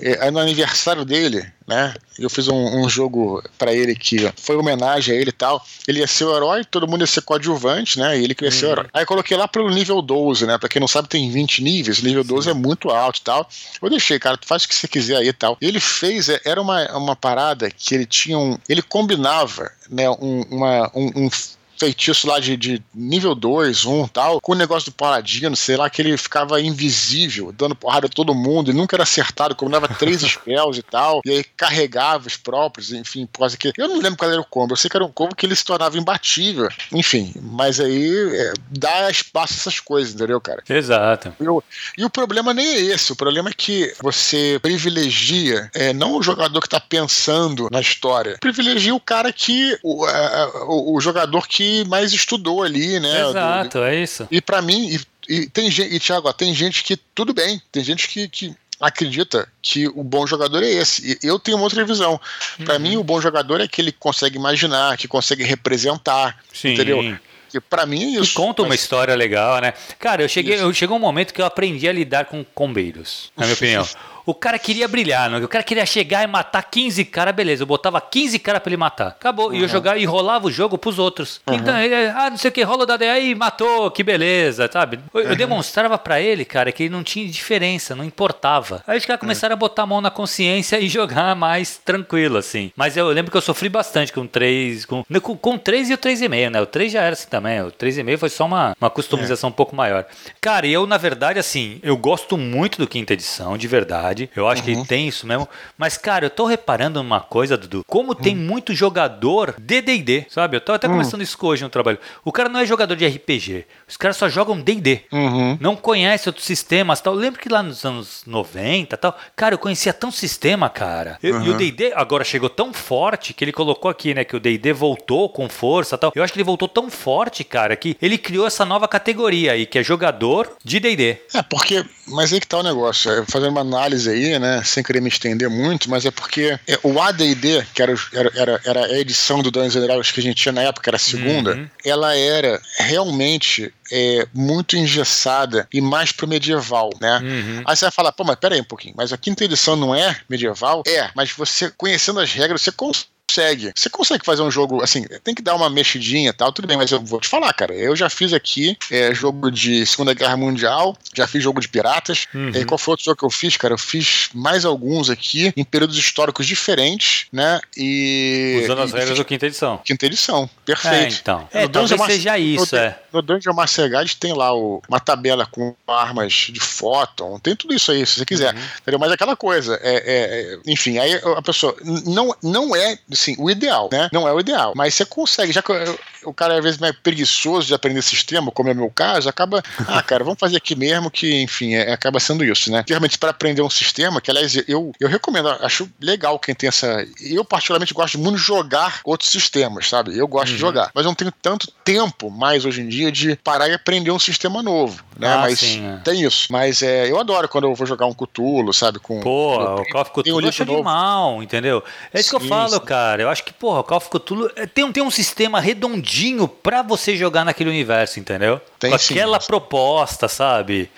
É, aí no aniversário dele, né? Eu fiz um, um jogo para ele que foi homenagem a ele e tal. Ele ia ser o herói, todo mundo ia ser coadjuvante, né? E ele que ia ser o uhum. herói. Aí coloquei lá pro nível 12, né? Pra quem não sabe, tem 20 níveis, o nível 12 Sim. é muito alto e tal. Eu deixei, cara, tu faz o que você quiser aí e tal. Ele fez, é, era uma, uma parada que ele tinha um. Ele combinava, né? Um, uma, um, um feitiço lá de, de nível 2, 1 um, tal, com o negócio do paladino, sei lá, que ele ficava invisível, dando porrada a todo mundo, e nunca era acertado, combinava três spells e tal, e aí carregava os próprios, enfim, por causa que. Eu não lembro qual era o combo, eu sei que era um combo que ele se tornava imbatível, enfim, mas aí é, dá espaço a essas coisas, entendeu, cara? Exato. Eu, e o problema nem é esse, o problema é que você privilegia é, não o jogador que tá pensando na história, privilegia o cara que. o, a, o, o jogador que mais estudou ali, né? Exato, do, é isso. E para mim, e, e, tem gente, e Thiago, tem gente que tudo bem, tem gente que, que acredita que o bom jogador é esse. E eu tenho uma outra visão. Uhum. Para mim, o bom jogador é aquele que consegue imaginar, que consegue representar, Sim. entendeu? que para mim é isso. E conta mas... uma história legal, né? Cara, eu cheguei, eu chegou um momento que eu aprendi a lidar com combeiros, na minha opinião. O cara queria brilhar, não? o cara queria chegar e matar 15 caras, beleza. Eu botava 15 caras pra ele matar. Acabou. Uhum. E eu jogava e rolava o jogo pros outros. Uhum. Então, ele, ah, não sei o que, rola o dado aí, matou, que beleza, sabe? Eu, eu uhum. demonstrava para ele, cara, que ele não tinha diferença, não importava. Aí os caras começaram a botar a mão na consciência e jogar mais tranquilo, assim. Mas eu lembro que eu sofri bastante com 3, com, com, com 3 e o 3,5, né? O 3 já era assim também. O 3,5 foi só uma, uma customização é. um pouco maior. Cara, eu, na verdade, assim, eu gosto muito do quinta edição, de verdade verdade. Eu acho uhum. que ele tem isso mesmo. Mas, cara, eu tô reparando uma coisa, Dudu. Como uhum. tem muito jogador de DD, sabe? Eu tô até uhum. começando isso hoje no trabalho. O cara não é jogador de RPG. Os caras só jogam DD. Uhum. Não conhece outros sistemas tal. Lembro que lá nos anos 90 tal, cara, eu conhecia tão sistema, cara. Eu, e o DD agora chegou tão forte que ele colocou aqui, né? Que o DD voltou com força tal. Eu acho que ele voltou tão forte, cara, que ele criou essa nova categoria aí, que é jogador de DD. É, porque. Mas aí que tá o negócio. É, fazendo uma análise aí, né, sem querer me estender muito, mas é porque é, o AD&D, que era, era, era, a edição do Dungeons Dragons que a gente tinha na época, era a segunda, uhum. ela era realmente é, muito engessada e mais pro medieval, né? Uhum. Aí você vai falar, pô, mas pera aí um pouquinho, mas a quinta edição não é medieval? É, mas você, conhecendo as regras, você consegue consegue. Você consegue fazer um jogo, assim, tem que dar uma mexidinha e tal, tudo bem, mas eu vou te falar, cara. Eu já fiz aqui é, jogo de Segunda Guerra Mundial, já fiz jogo de piratas. Uhum. E qual foi outro jogo que eu fiz, cara? Eu fiz mais alguns aqui, em períodos históricos diferentes, né? E. Usando as regras da quinta edição. Quinta edição, perfeito. É, então. É, talvez seja isso, no, é. No Dungeon Master Guide tem lá o, uma tabela com armas de fóton, tem tudo isso aí, se você quiser. Uhum. Entendeu? Mas é aquela coisa, é, é, é enfim, aí a pessoa não, não é assim, o ideal, né? Não é o ideal, mas você consegue, já que eu, o cara às vezes é preguiçoso de aprender sistema, como é o meu caso, acaba, ah, cara, vamos fazer aqui mesmo, que, enfim, é, acaba sendo isso, né? Realmente, para aprender um sistema, que aliás, eu, eu recomendo, acho legal quem tem essa. Eu, particularmente, gosto muito de jogar outros sistemas, sabe? Eu gosto uhum. de jogar, mas eu não tenho tanto tempo mais hoje em dia de parar e aprender um sistema novo, né? Ah, mas sim, é. tem isso. Mas é, eu adoro quando eu vou jogar um Cthulhu, sabe? Com, Pô, o of Cthulhu é mal, entendeu? É isso sim, que eu falo, sim. cara. Eu acho que, porra, o Call of Cthulhu é, tem, tem um sistema redondinho para você jogar naquele universo, entendeu? Tem, Com aquela proposta, sabe?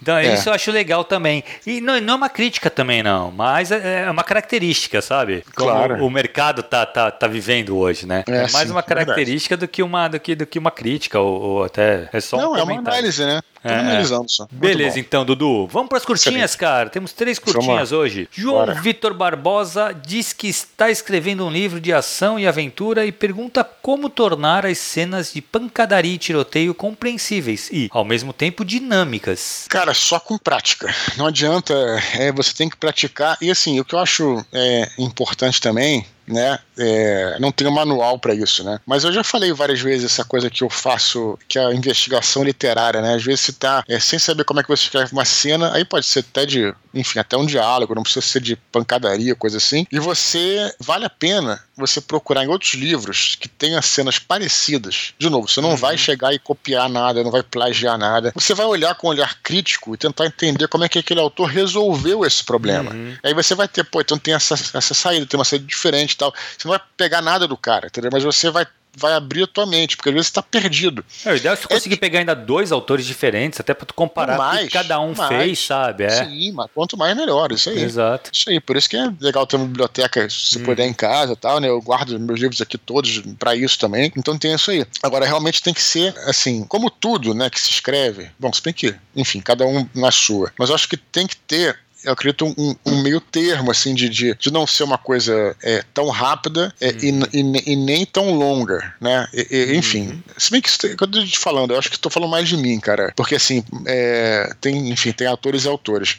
Então, é. isso eu acho legal também. E não, não, é uma crítica também, não, mas é, é uma característica, sabe? Como claro. o mercado tá, tá, tá vivendo hoje, né? É, é mais sim, uma característica do que uma, do que, do que uma crítica, ou, ou até é só um Não, é uma análise, né? É. analisando só. Beleza, então, Dudu. Vamos para as curtinhas, cara. Temos três curtinhas hoje. João Vitor Barbosa diz que está escrevendo um livro de ação e aventura e pergunta como tornar as cenas de pancadaria e tiroteio compreensíveis e, ao mesmo tempo, dinâmicas. Cara, só com prática. Não adianta, é, você tem que praticar. E assim, o que eu acho é, importante também né? É, não tem um manual para isso, né? Mas eu já falei várias vezes essa coisa que eu faço, que é a investigação literária, né? Às vezes você tá é, sem saber como é que você escreve uma cena, aí pode ser até de, enfim, até um diálogo, não precisa ser de pancadaria, coisa assim. E você, vale a pena você procurar em outros livros que tenha cenas parecidas. De novo, você não uhum. vai chegar e copiar nada, não vai plagiar nada. Você vai olhar com um olhar crítico e tentar entender como é que aquele autor resolveu esse problema. Uhum. Aí você vai ter, pô, então tem essa, essa saída, tem uma saída diferente e tal. Você não vai pegar nada do cara, entendeu? Mas você vai vai abrir a tua mente, porque às vezes você está perdido. É, o ideal é você conseguir é, pegar ainda dois autores diferentes, até para tu comparar mais, o que cada um mais, fez, sabe? É. Sim, mas quanto mais melhor, isso aí. Exato. Isso aí, por isso que é legal ter uma biblioteca, se hum. puder, em casa e tal, né? Eu guardo meus livros aqui todos para isso também, então tem isso aí. Agora, realmente tem que ser, assim, como tudo, né, que se escreve, bom, se bem que, enfim, cada um na sua, mas eu acho que tem que ter eu acredito, um, um meio termo, assim, de, de, de, não ser uma coisa é, tão rápida é, uhum. e, e, e, nem tão longa, né? E, enfim, uhum. se bem que quando eu tô te falando, eu acho que estou falando mais de mim, cara, porque assim, é, tem, enfim, tem autores e autores.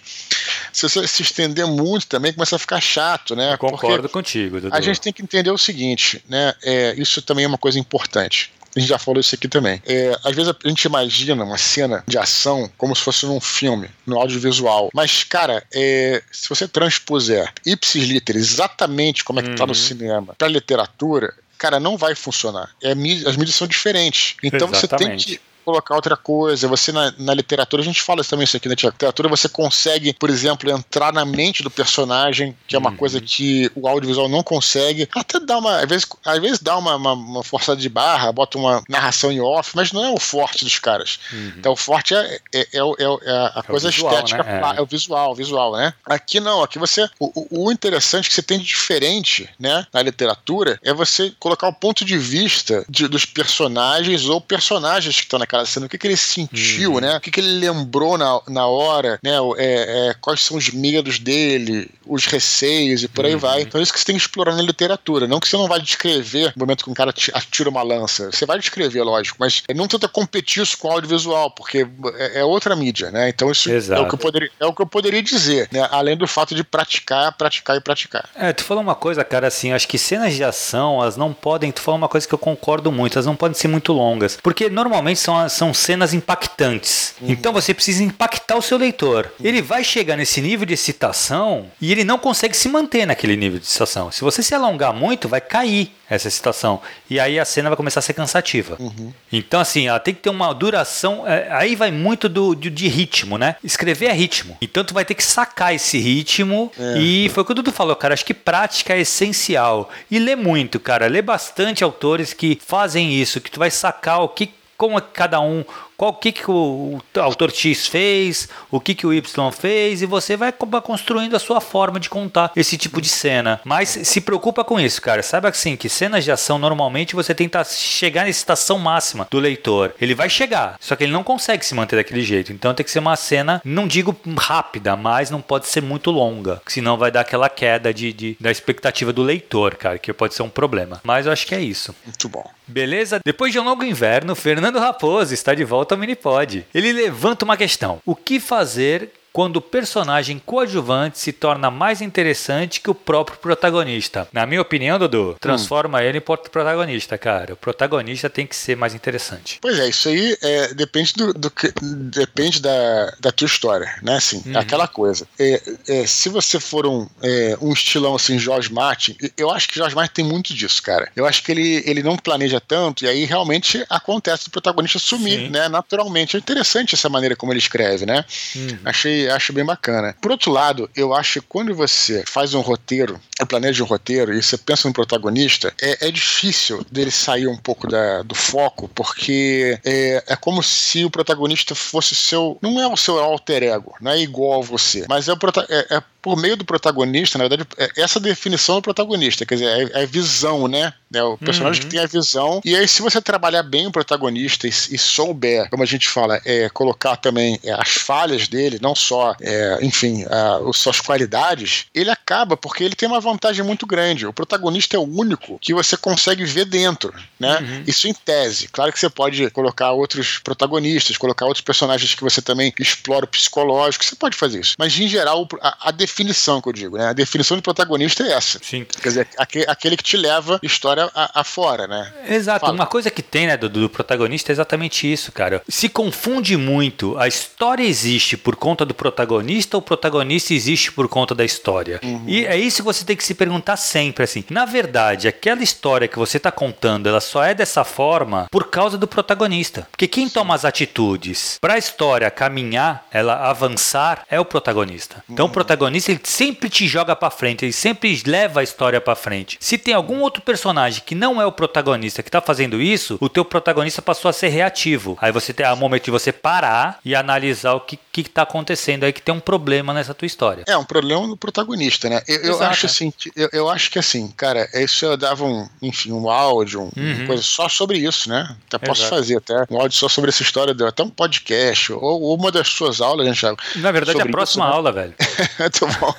Se você se estender muito também, começa a ficar chato, né? Eu concordo porque contigo, Dudu. A gente tem que entender o seguinte, né? É, isso também é uma coisa importante a gente já falou isso aqui também. É, às vezes a gente imagina uma cena de ação como se fosse num filme, no audiovisual. Mas, cara, é, se você transpuser ipsis liter exatamente como é que uhum. tá no uhum. cinema pra literatura, cara, não vai funcionar. É, as mídias são diferentes. Então Exatamente. você tem que colocar outra coisa. Você, na, na literatura, a gente fala também isso aqui, na né, literatura você consegue, por exemplo, entrar na mente do personagem, que é uma uhum. coisa que o audiovisual não consegue. Até dá uma. Às vezes, às vezes dá uma, uma, uma, forçada de barra, bota uma narração em off, mas não é o forte dos caras. Uhum. Então o forte é, é, é, é a coisa visual, estética, né? é. o visual, visual, né? Aqui não, aqui você. O, o interessante que você tem de diferente, né, na literatura, é você colocar o ponto de vista de, dos personagens ou personagens que estão naquela cara, sendo o que, que ele sentiu, uhum. né? O que, que ele lembrou na, na hora, né? É, é, quais são os medos dele, os receios e por aí uhum. vai. Então é isso que você tem que explorar na literatura. Não que você não vai descrever no momento que um cara atira uma lança. Você vai descrever, lógico, mas não tenta competir isso com o audiovisual, porque é, é outra mídia, né? Então isso é o, que eu poderia, é o que eu poderia dizer, né? Além do fato de praticar, praticar e praticar. É, tu falou uma coisa, cara, assim, acho que cenas de ação, elas não podem, tu falou uma coisa que eu concordo muito, elas não podem ser muito longas, porque normalmente são são cenas impactantes. Uhum. Então você precisa impactar o seu leitor. Ele vai chegar nesse nível de excitação e ele não consegue se manter naquele nível de excitação. Se você se alongar muito, vai cair essa excitação. E aí a cena vai começar a ser cansativa. Uhum. Então, assim, ela tem que ter uma duração. É, aí vai muito do, de, de, ritmo, né? Escrever é ritmo. Então, tu vai ter que sacar esse ritmo. É. E foi o que o Dudu falou, cara. Acho que prática é essencial. E lê muito, cara. Lê bastante autores que fazem isso, que tu vai sacar o que como é que cada um qual que, que o, o, autor X fez, o que, que o Y fez, e você vai construindo a sua forma de contar esse tipo de cena. Mas se preocupa com isso, cara. Saiba assim que cenas de ação normalmente você tenta chegar na excitação máxima do leitor. Ele vai chegar, só que ele não consegue se manter daquele jeito. Então tem que ser uma cena, não digo rápida, mas não pode ser muito longa, senão vai dar aquela queda de, de da expectativa do leitor, cara, que pode ser um problema. Mas eu acho que é isso. Muito bom. Beleza? Depois de um longo inverno, Fernando Raposo está de volta volta ao Minipod. Ele levanta uma questão: o que fazer quando o personagem coadjuvante se torna mais interessante que o próprio protagonista. Na minha opinião, Dudu, transforma hum. ele em protagonista, cara. O protagonista tem que ser mais interessante. Pois é, isso aí é, depende do, do que, depende da, da tua história, né? Assim, uhum. aquela coisa. É, é, se você for um, é, um estilão assim, George Martin, eu acho que George Martin tem muito disso, cara. Eu acho que ele, ele não planeja tanto e aí realmente acontece do protagonista sumir, Sim. né? Naturalmente. É interessante essa maneira como ele escreve, né? Uhum. Achei, acho bem bacana. Por outro lado, eu acho que quando você faz um roteiro, planeja um roteiro e você pensa no protagonista, é, é difícil dele sair um pouco da, do foco, porque é, é como se o protagonista fosse seu. Não é o seu alter ego, não é igual a você, mas é, o, é, é por meio do protagonista, na verdade, é essa definição do protagonista, quer dizer, é, é visão, né? É o personagem uhum. que tem a visão. E aí, se você trabalhar bem o protagonista e, e souber, como a gente fala, é, colocar também é, as falhas dele, não só, é, enfim, a, suas qualidades, ele acaba, porque ele tem uma vantagem muito grande. O protagonista é o único que você consegue ver dentro, né? Uhum. Isso em tese. Claro que você pode colocar outros protagonistas, colocar outros personagens que você também explora o psicológico, você pode fazer isso. Mas, em geral, a, a definição que eu digo, né? A definição de protagonista é essa. Sim. Quer dizer, aquele que te leva história afora, né? Exato. Fala. Uma coisa que tem, né, do, do protagonista é exatamente isso, cara. Se confunde muito. A história existe por conta do protagonista ou o protagonista existe por conta da história? Uhum. E é isso que você tem que se perguntar sempre, assim. Na verdade, aquela história que você está contando, ela só é dessa forma por causa do protagonista. Porque quem toma as atitudes para a história caminhar, ela avançar, é o protagonista. Então, o protagonista ele sempre te joga para frente, ele sempre leva a história para frente. Se tem algum outro personagem que não é o protagonista que tá fazendo isso, o teu protagonista passou a ser reativo. Aí você tem o momento de você parar e analisar o que que tá acontecendo aí que tem um problema nessa tua história. É um problema no protagonista, né? Eu, eu acho assim, eu, eu, acho que assim, cara, isso eu dava um, enfim, um áudio, um, uhum. coisa só sobre isso, né? Até posso Exato. fazer até um áudio só sobre essa história, até um podcast ou, ou uma das suas aulas, gente. Na verdade, é a próxima isso, né? aula, velho. Bom.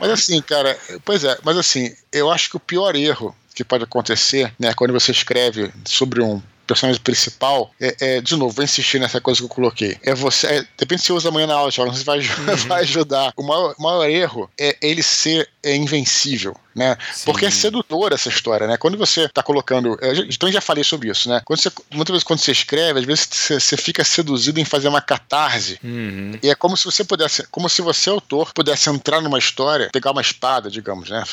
mas assim, cara, pois é, mas assim, eu acho que o pior erro que pode acontecer, né, quando você escreve sobre um personagem principal, é, é, de novo, vou insistir nessa coisa que eu coloquei. É você. É, depende se você usa amanhã na aula, você vai, uhum. vai ajudar. O maior, o maior erro é ele ser é, invencível né? Sim. Porque é sedutora essa história, né? Quando você está colocando. Então, eu já falei sobre isso, né? Quando você, muitas vezes, quando você escreve, às vezes você, você fica seduzido em fazer uma catarse. Uhum. E é como se você pudesse. Como se você, autor, pudesse entrar numa história, pegar uma espada, digamos, né?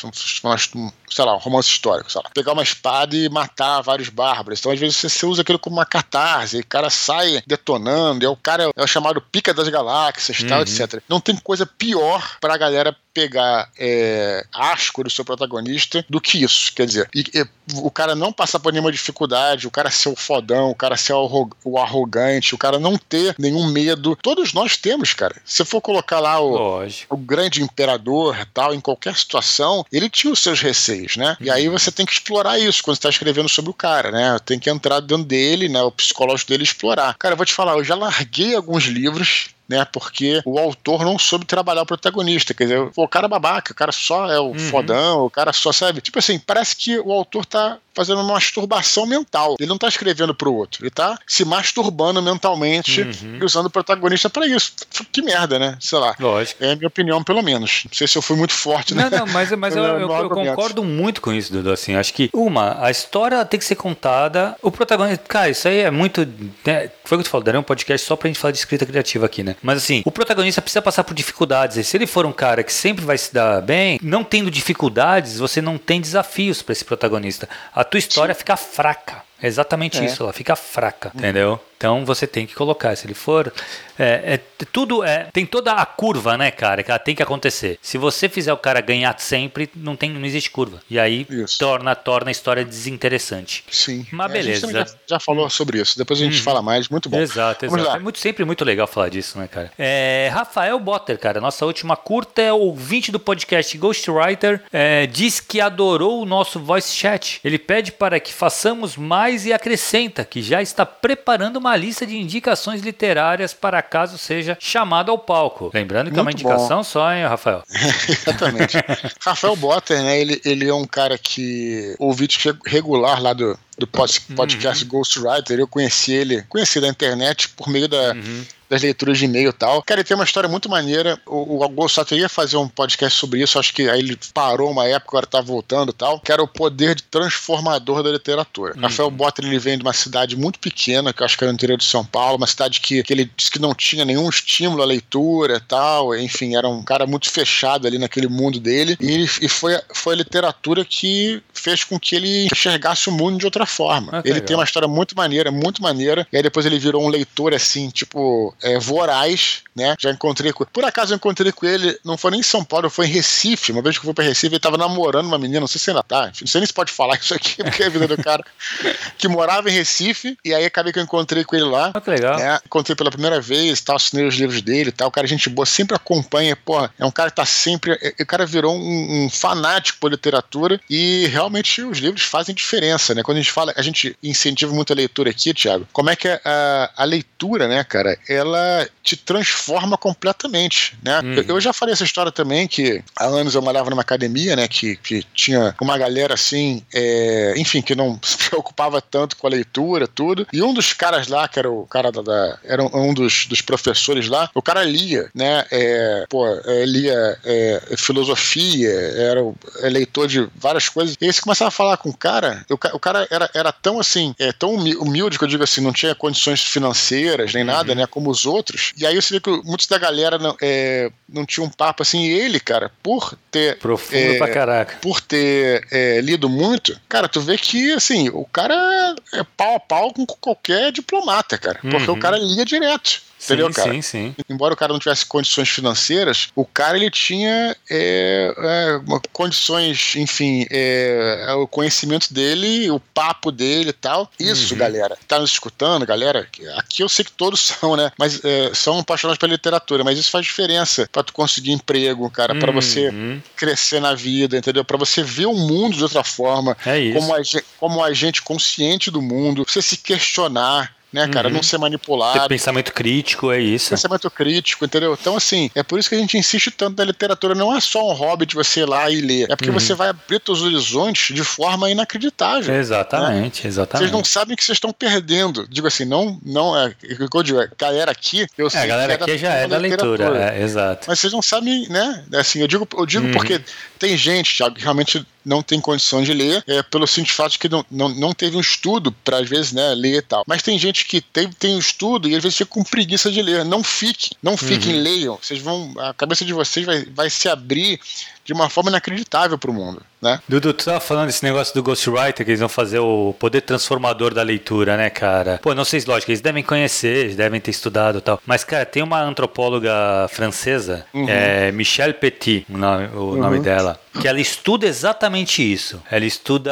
Sei lá, um romance histórico, sei lá. Pegar uma espada e matar vários bárbaros. Então, às vezes, você usa aquilo como uma catarse, e o cara sai detonando, e o cara é o chamado pica das galáxias, uhum. tal, etc. Não tem coisa pior pra galera pegar é, asco do seu protagonista do que isso. Quer dizer, e, e, o cara não passar por nenhuma dificuldade, o cara ser o fodão, o cara ser o, o arrogante, o cara não ter nenhum medo. Todos nós temos, cara. Se for colocar lá o, o grande imperador tal, em qualquer situação, ele tinha os seus receios, né? E aí você tem que explorar isso quando você está escrevendo sobre o cara, né? Tem que entrar dentro dele, né? O psicológico dele explorar. Cara, eu vou te falar, eu já larguei alguns livros né? Porque o autor não soube trabalhar o protagonista. Quer dizer, o cara é babaca, o cara só é o uhum. fodão, o cara só sabe. Tipo assim, parece que o autor tá fazendo uma masturbação mental. Ele não tá escrevendo pro outro, ele tá se masturbando mentalmente uhum. e usando o protagonista para isso. Que merda, né? Sei lá. Lógico. É a minha opinião, pelo menos. Não sei se eu fui muito forte, né? Não, não, mas, mas eu, eu, eu concordo muito com isso, Dudu. Assim, acho que, uma, a história tem que ser contada. O protagonista. Cara, isso aí é muito. Né? Foi o que tu falou, darei um podcast só pra gente falar de escrita criativa aqui, né? Mas assim, o protagonista precisa passar por dificuldades. E se ele for um cara que sempre vai se dar bem, não tendo dificuldades, você não tem desafios para esse protagonista. A tua história Sim. fica fraca. É exatamente é. isso, ela fica fraca, entendeu? Então você tem que colocar. Se ele for. É, é, tudo é. Tem toda a curva, né, cara? Que ela tem que acontecer. Se você fizer o cara ganhar sempre, não, tem, não existe curva. E aí torna, torna a história desinteressante. Sim. Mas é, beleza. Já, já, falou sobre isso. Depois a gente hum. fala mais. Muito bom. Exato, exato. É muito, sempre muito legal falar disso, né, cara? É, Rafael Botter, cara, nossa última curta é ouvinte do podcast Ghostwriter. É, diz que adorou o nosso voice chat. Ele pede para que façamos mais e acrescenta que já está preparando uma lista de indicações literárias para caso seja chamado ao palco. Lembrando que Muito é uma indicação bom. só, hein, Rafael? Exatamente. Rafael Botter, né? Ele, ele é um cara que ouvinte regular lá do, do podcast uhum. Ghostwriter, eu conheci ele, conheci da internet por meio da, uhum das leituras de e-mail e tal. Cara, ele tem uma história muito maneira. O, o Augusto ia fazer um podcast sobre isso, acho que aí ele parou uma época, agora tá voltando e tal, que era o poder transformador da literatura. Uhum. Rafael Botter, ele vem de uma cidade muito pequena, que eu acho que era no interior de São Paulo, uma cidade que, que ele disse que não tinha nenhum estímulo à leitura e tal, enfim, era um cara muito fechado ali naquele mundo dele, e, e foi, foi a literatura que fez com que ele enxergasse o mundo de outra forma. Ah, ele legal. tem uma história muito maneira, muito maneira, e aí depois ele virou um leitor assim, tipo, é, voraz, né? Já encontrei com. Por acaso eu encontrei com ele, não foi nem em São Paulo, foi em Recife. Uma vez que eu fui pra Recife, ele tava namorando uma menina, não sei se ainda tá. Não sei nem se pode falar isso aqui, porque é a vida do cara. que morava em Recife, e aí acabei que eu encontrei com ele lá. Ah, que legal. Né? Encontrei pela primeira vez, tal, assinei os livros dele e tal. O cara, gente boa, sempre acompanha, pô, é um cara que tá sempre. É, o cara virou um, um fanático por literatura e realmente os livros fazem diferença, né? Quando a gente fala, a gente incentiva muito a leitura aqui, Thiago. Como é que a, a, a leitura, né, cara, ela te transforma completamente, né? Uhum. Eu, eu, já falei essa história também, que há anos eu morava numa academia, né, que, que tinha uma galera assim, é, enfim, que não se preocupava tanto com a leitura, tudo, e um dos caras lá, que era o cara da, da era um dos, dos professores lá, o cara lia, né, é, pô, é, lia é, filosofia, era é, leitor de várias coisas, e aí você começava a falar com o cara, o, o cara era, era tão assim, é, tão humilde que eu digo assim, não tinha condições financeiras nem uhum. nada, né, como os outros. E aí você vê que muitos da galera não, é, não tinha um papo assim. E ele, cara, por ter. Profundo é, pra caraca. Por ter é, lido muito, cara, tu vê que, assim, o cara é pau a pau com qualquer diplomata, cara. Porque uhum. o cara lia direto. Entendeu, sim, cara? Sim, sim. Embora o cara não tivesse condições financeiras, o cara ele tinha é, é, condições, enfim, é, o conhecimento dele, o papo dele e tal. Isso, uhum. galera, tá nos escutando, galera, aqui eu sei que todos são, né? Mas é, são apaixonados pela literatura, mas isso faz diferença para tu conseguir emprego, cara, uhum. para você crescer na vida, entendeu? Para você ver o mundo de outra forma, é como, a, como agente consciente do mundo, você se questionar, né, cara? Uhum. Não ser manipulado. Ter pensamento crítico, é isso. Pensamento crítico, entendeu? Então, assim, é por isso que a gente insiste tanto na literatura. Não é só um hobby de você ir lá e ler. É porque uhum. você vai abrir os horizontes de forma inacreditável. Exatamente, né? exatamente. Vocês não sabem que vocês estão perdendo. Digo assim, não, não é. Eu digo, é, galera aqui, eu sei. É, a galera é aqui já é da leitura, é, exato. Mas vocês não sabem, né? Assim, eu digo, eu digo uhum. porque tem gente, Thiago, que realmente não tem condição de ler, é, pelo simples fato de que não, não, não teve um estudo para, às vezes, né, ler e tal. Mas tem gente que tem, tem um estudo e às vezes fica com preguiça de ler. Não fiquem, não fiquem, uhum. leiam. Vocês vão. A cabeça de vocês vai, vai se abrir de uma forma inacreditável para o mundo, né? Dudu, tu tava falando desse negócio do Ghostwriter, que eles vão fazer o poder transformador da leitura, né, cara? Pô, não sei se, lógico, eles devem conhecer, eles devem ter estudado e tal. Mas, cara, tem uma antropóloga francesa, uhum. é, Michelle Petit, o nome, o uhum. nome dela, que ela estuda exatamente isso. Ela estuda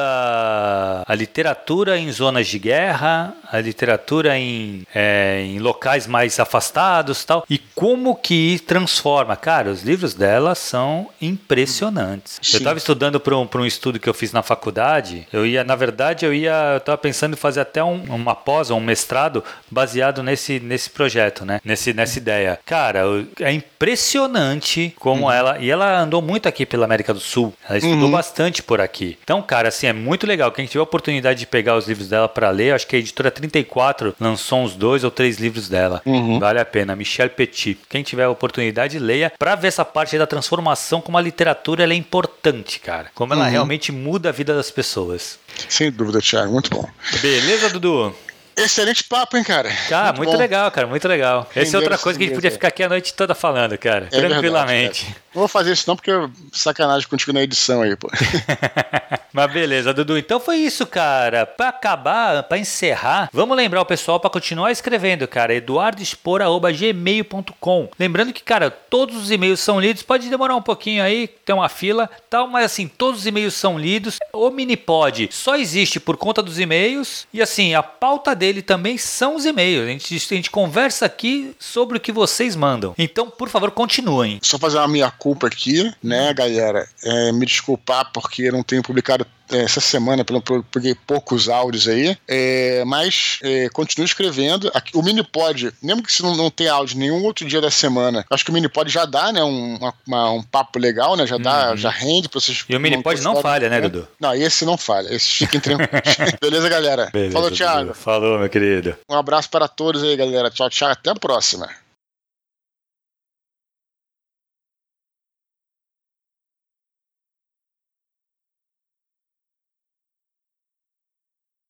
a literatura em zonas de guerra, a literatura em, é, em locais mais afastados tal, e como que transforma. Cara, os livros dela são impressionantes impressionantes. Sim. Eu estava estudando para um, um estudo que eu fiz na faculdade. Eu ia, na verdade, eu ia, eu estava pensando em fazer até um, uma pós, um mestrado baseado nesse, nesse projeto, né? Nesse, nessa ideia. Cara, é impressionante como uhum. ela. E ela andou muito aqui pela América do Sul. Ela estudou uhum. bastante por aqui. Então, cara, assim, é muito legal. Quem tiver a oportunidade de pegar os livros dela para ler, acho que a editora 34 lançou uns dois ou três livros dela. Uhum. Vale a pena. Michelle Petit. Quem tiver a oportunidade, leia para ver essa parte da transformação como a literatura literatura ela é importante, cara. Como ela uhum. realmente muda a vida das pessoas. Sem dúvida, Thiago. Muito bom. Beleza, Dudu? Excelente papo, hein, cara? Cara, muito, muito legal, cara, muito legal. Essa é outra coisa que a gente podia ficar aqui a noite toda falando, cara. É tranquilamente. Verdade, cara. Não vou fazer isso não, porque sacanagem contigo na edição aí, pô. Mas beleza, Dudu. Então foi isso, cara. Pra acabar, pra encerrar, vamos lembrar o pessoal para continuar escrevendo, cara. eduardoespor.gmail.com Lembrando que, cara, todos os e-mails são lidos. Pode demorar um pouquinho aí, tem uma fila tal, mas assim, todos os e-mails são lidos. O Minipod só existe por conta dos e-mails. E assim, a pauta dele também são os e-mails. A gente, a gente conversa aqui sobre o que vocês mandam. Então, por favor, continuem. Só fazer uma minha culpa aqui, né, galera? É, me desculpar porque não tenho publicado essa semana, peguei poucos áudios aí, é, mas é, continuo escrevendo. Aqui, o Minipod, mesmo que se não, não tenha áudio nenhum outro dia da semana, acho que o Minipod já dá, né, um, uma, um papo legal, né, já dá, uhum. já rende pra vocês. E o Minipod não falha, né, Dudu? Não, esse não falha, esse fica tranquilos. Beleza, galera? Beleza, Falou, Thiago. Falou, meu querido. Um abraço para todos aí, galera. Tchau, tchau. Até a próxima.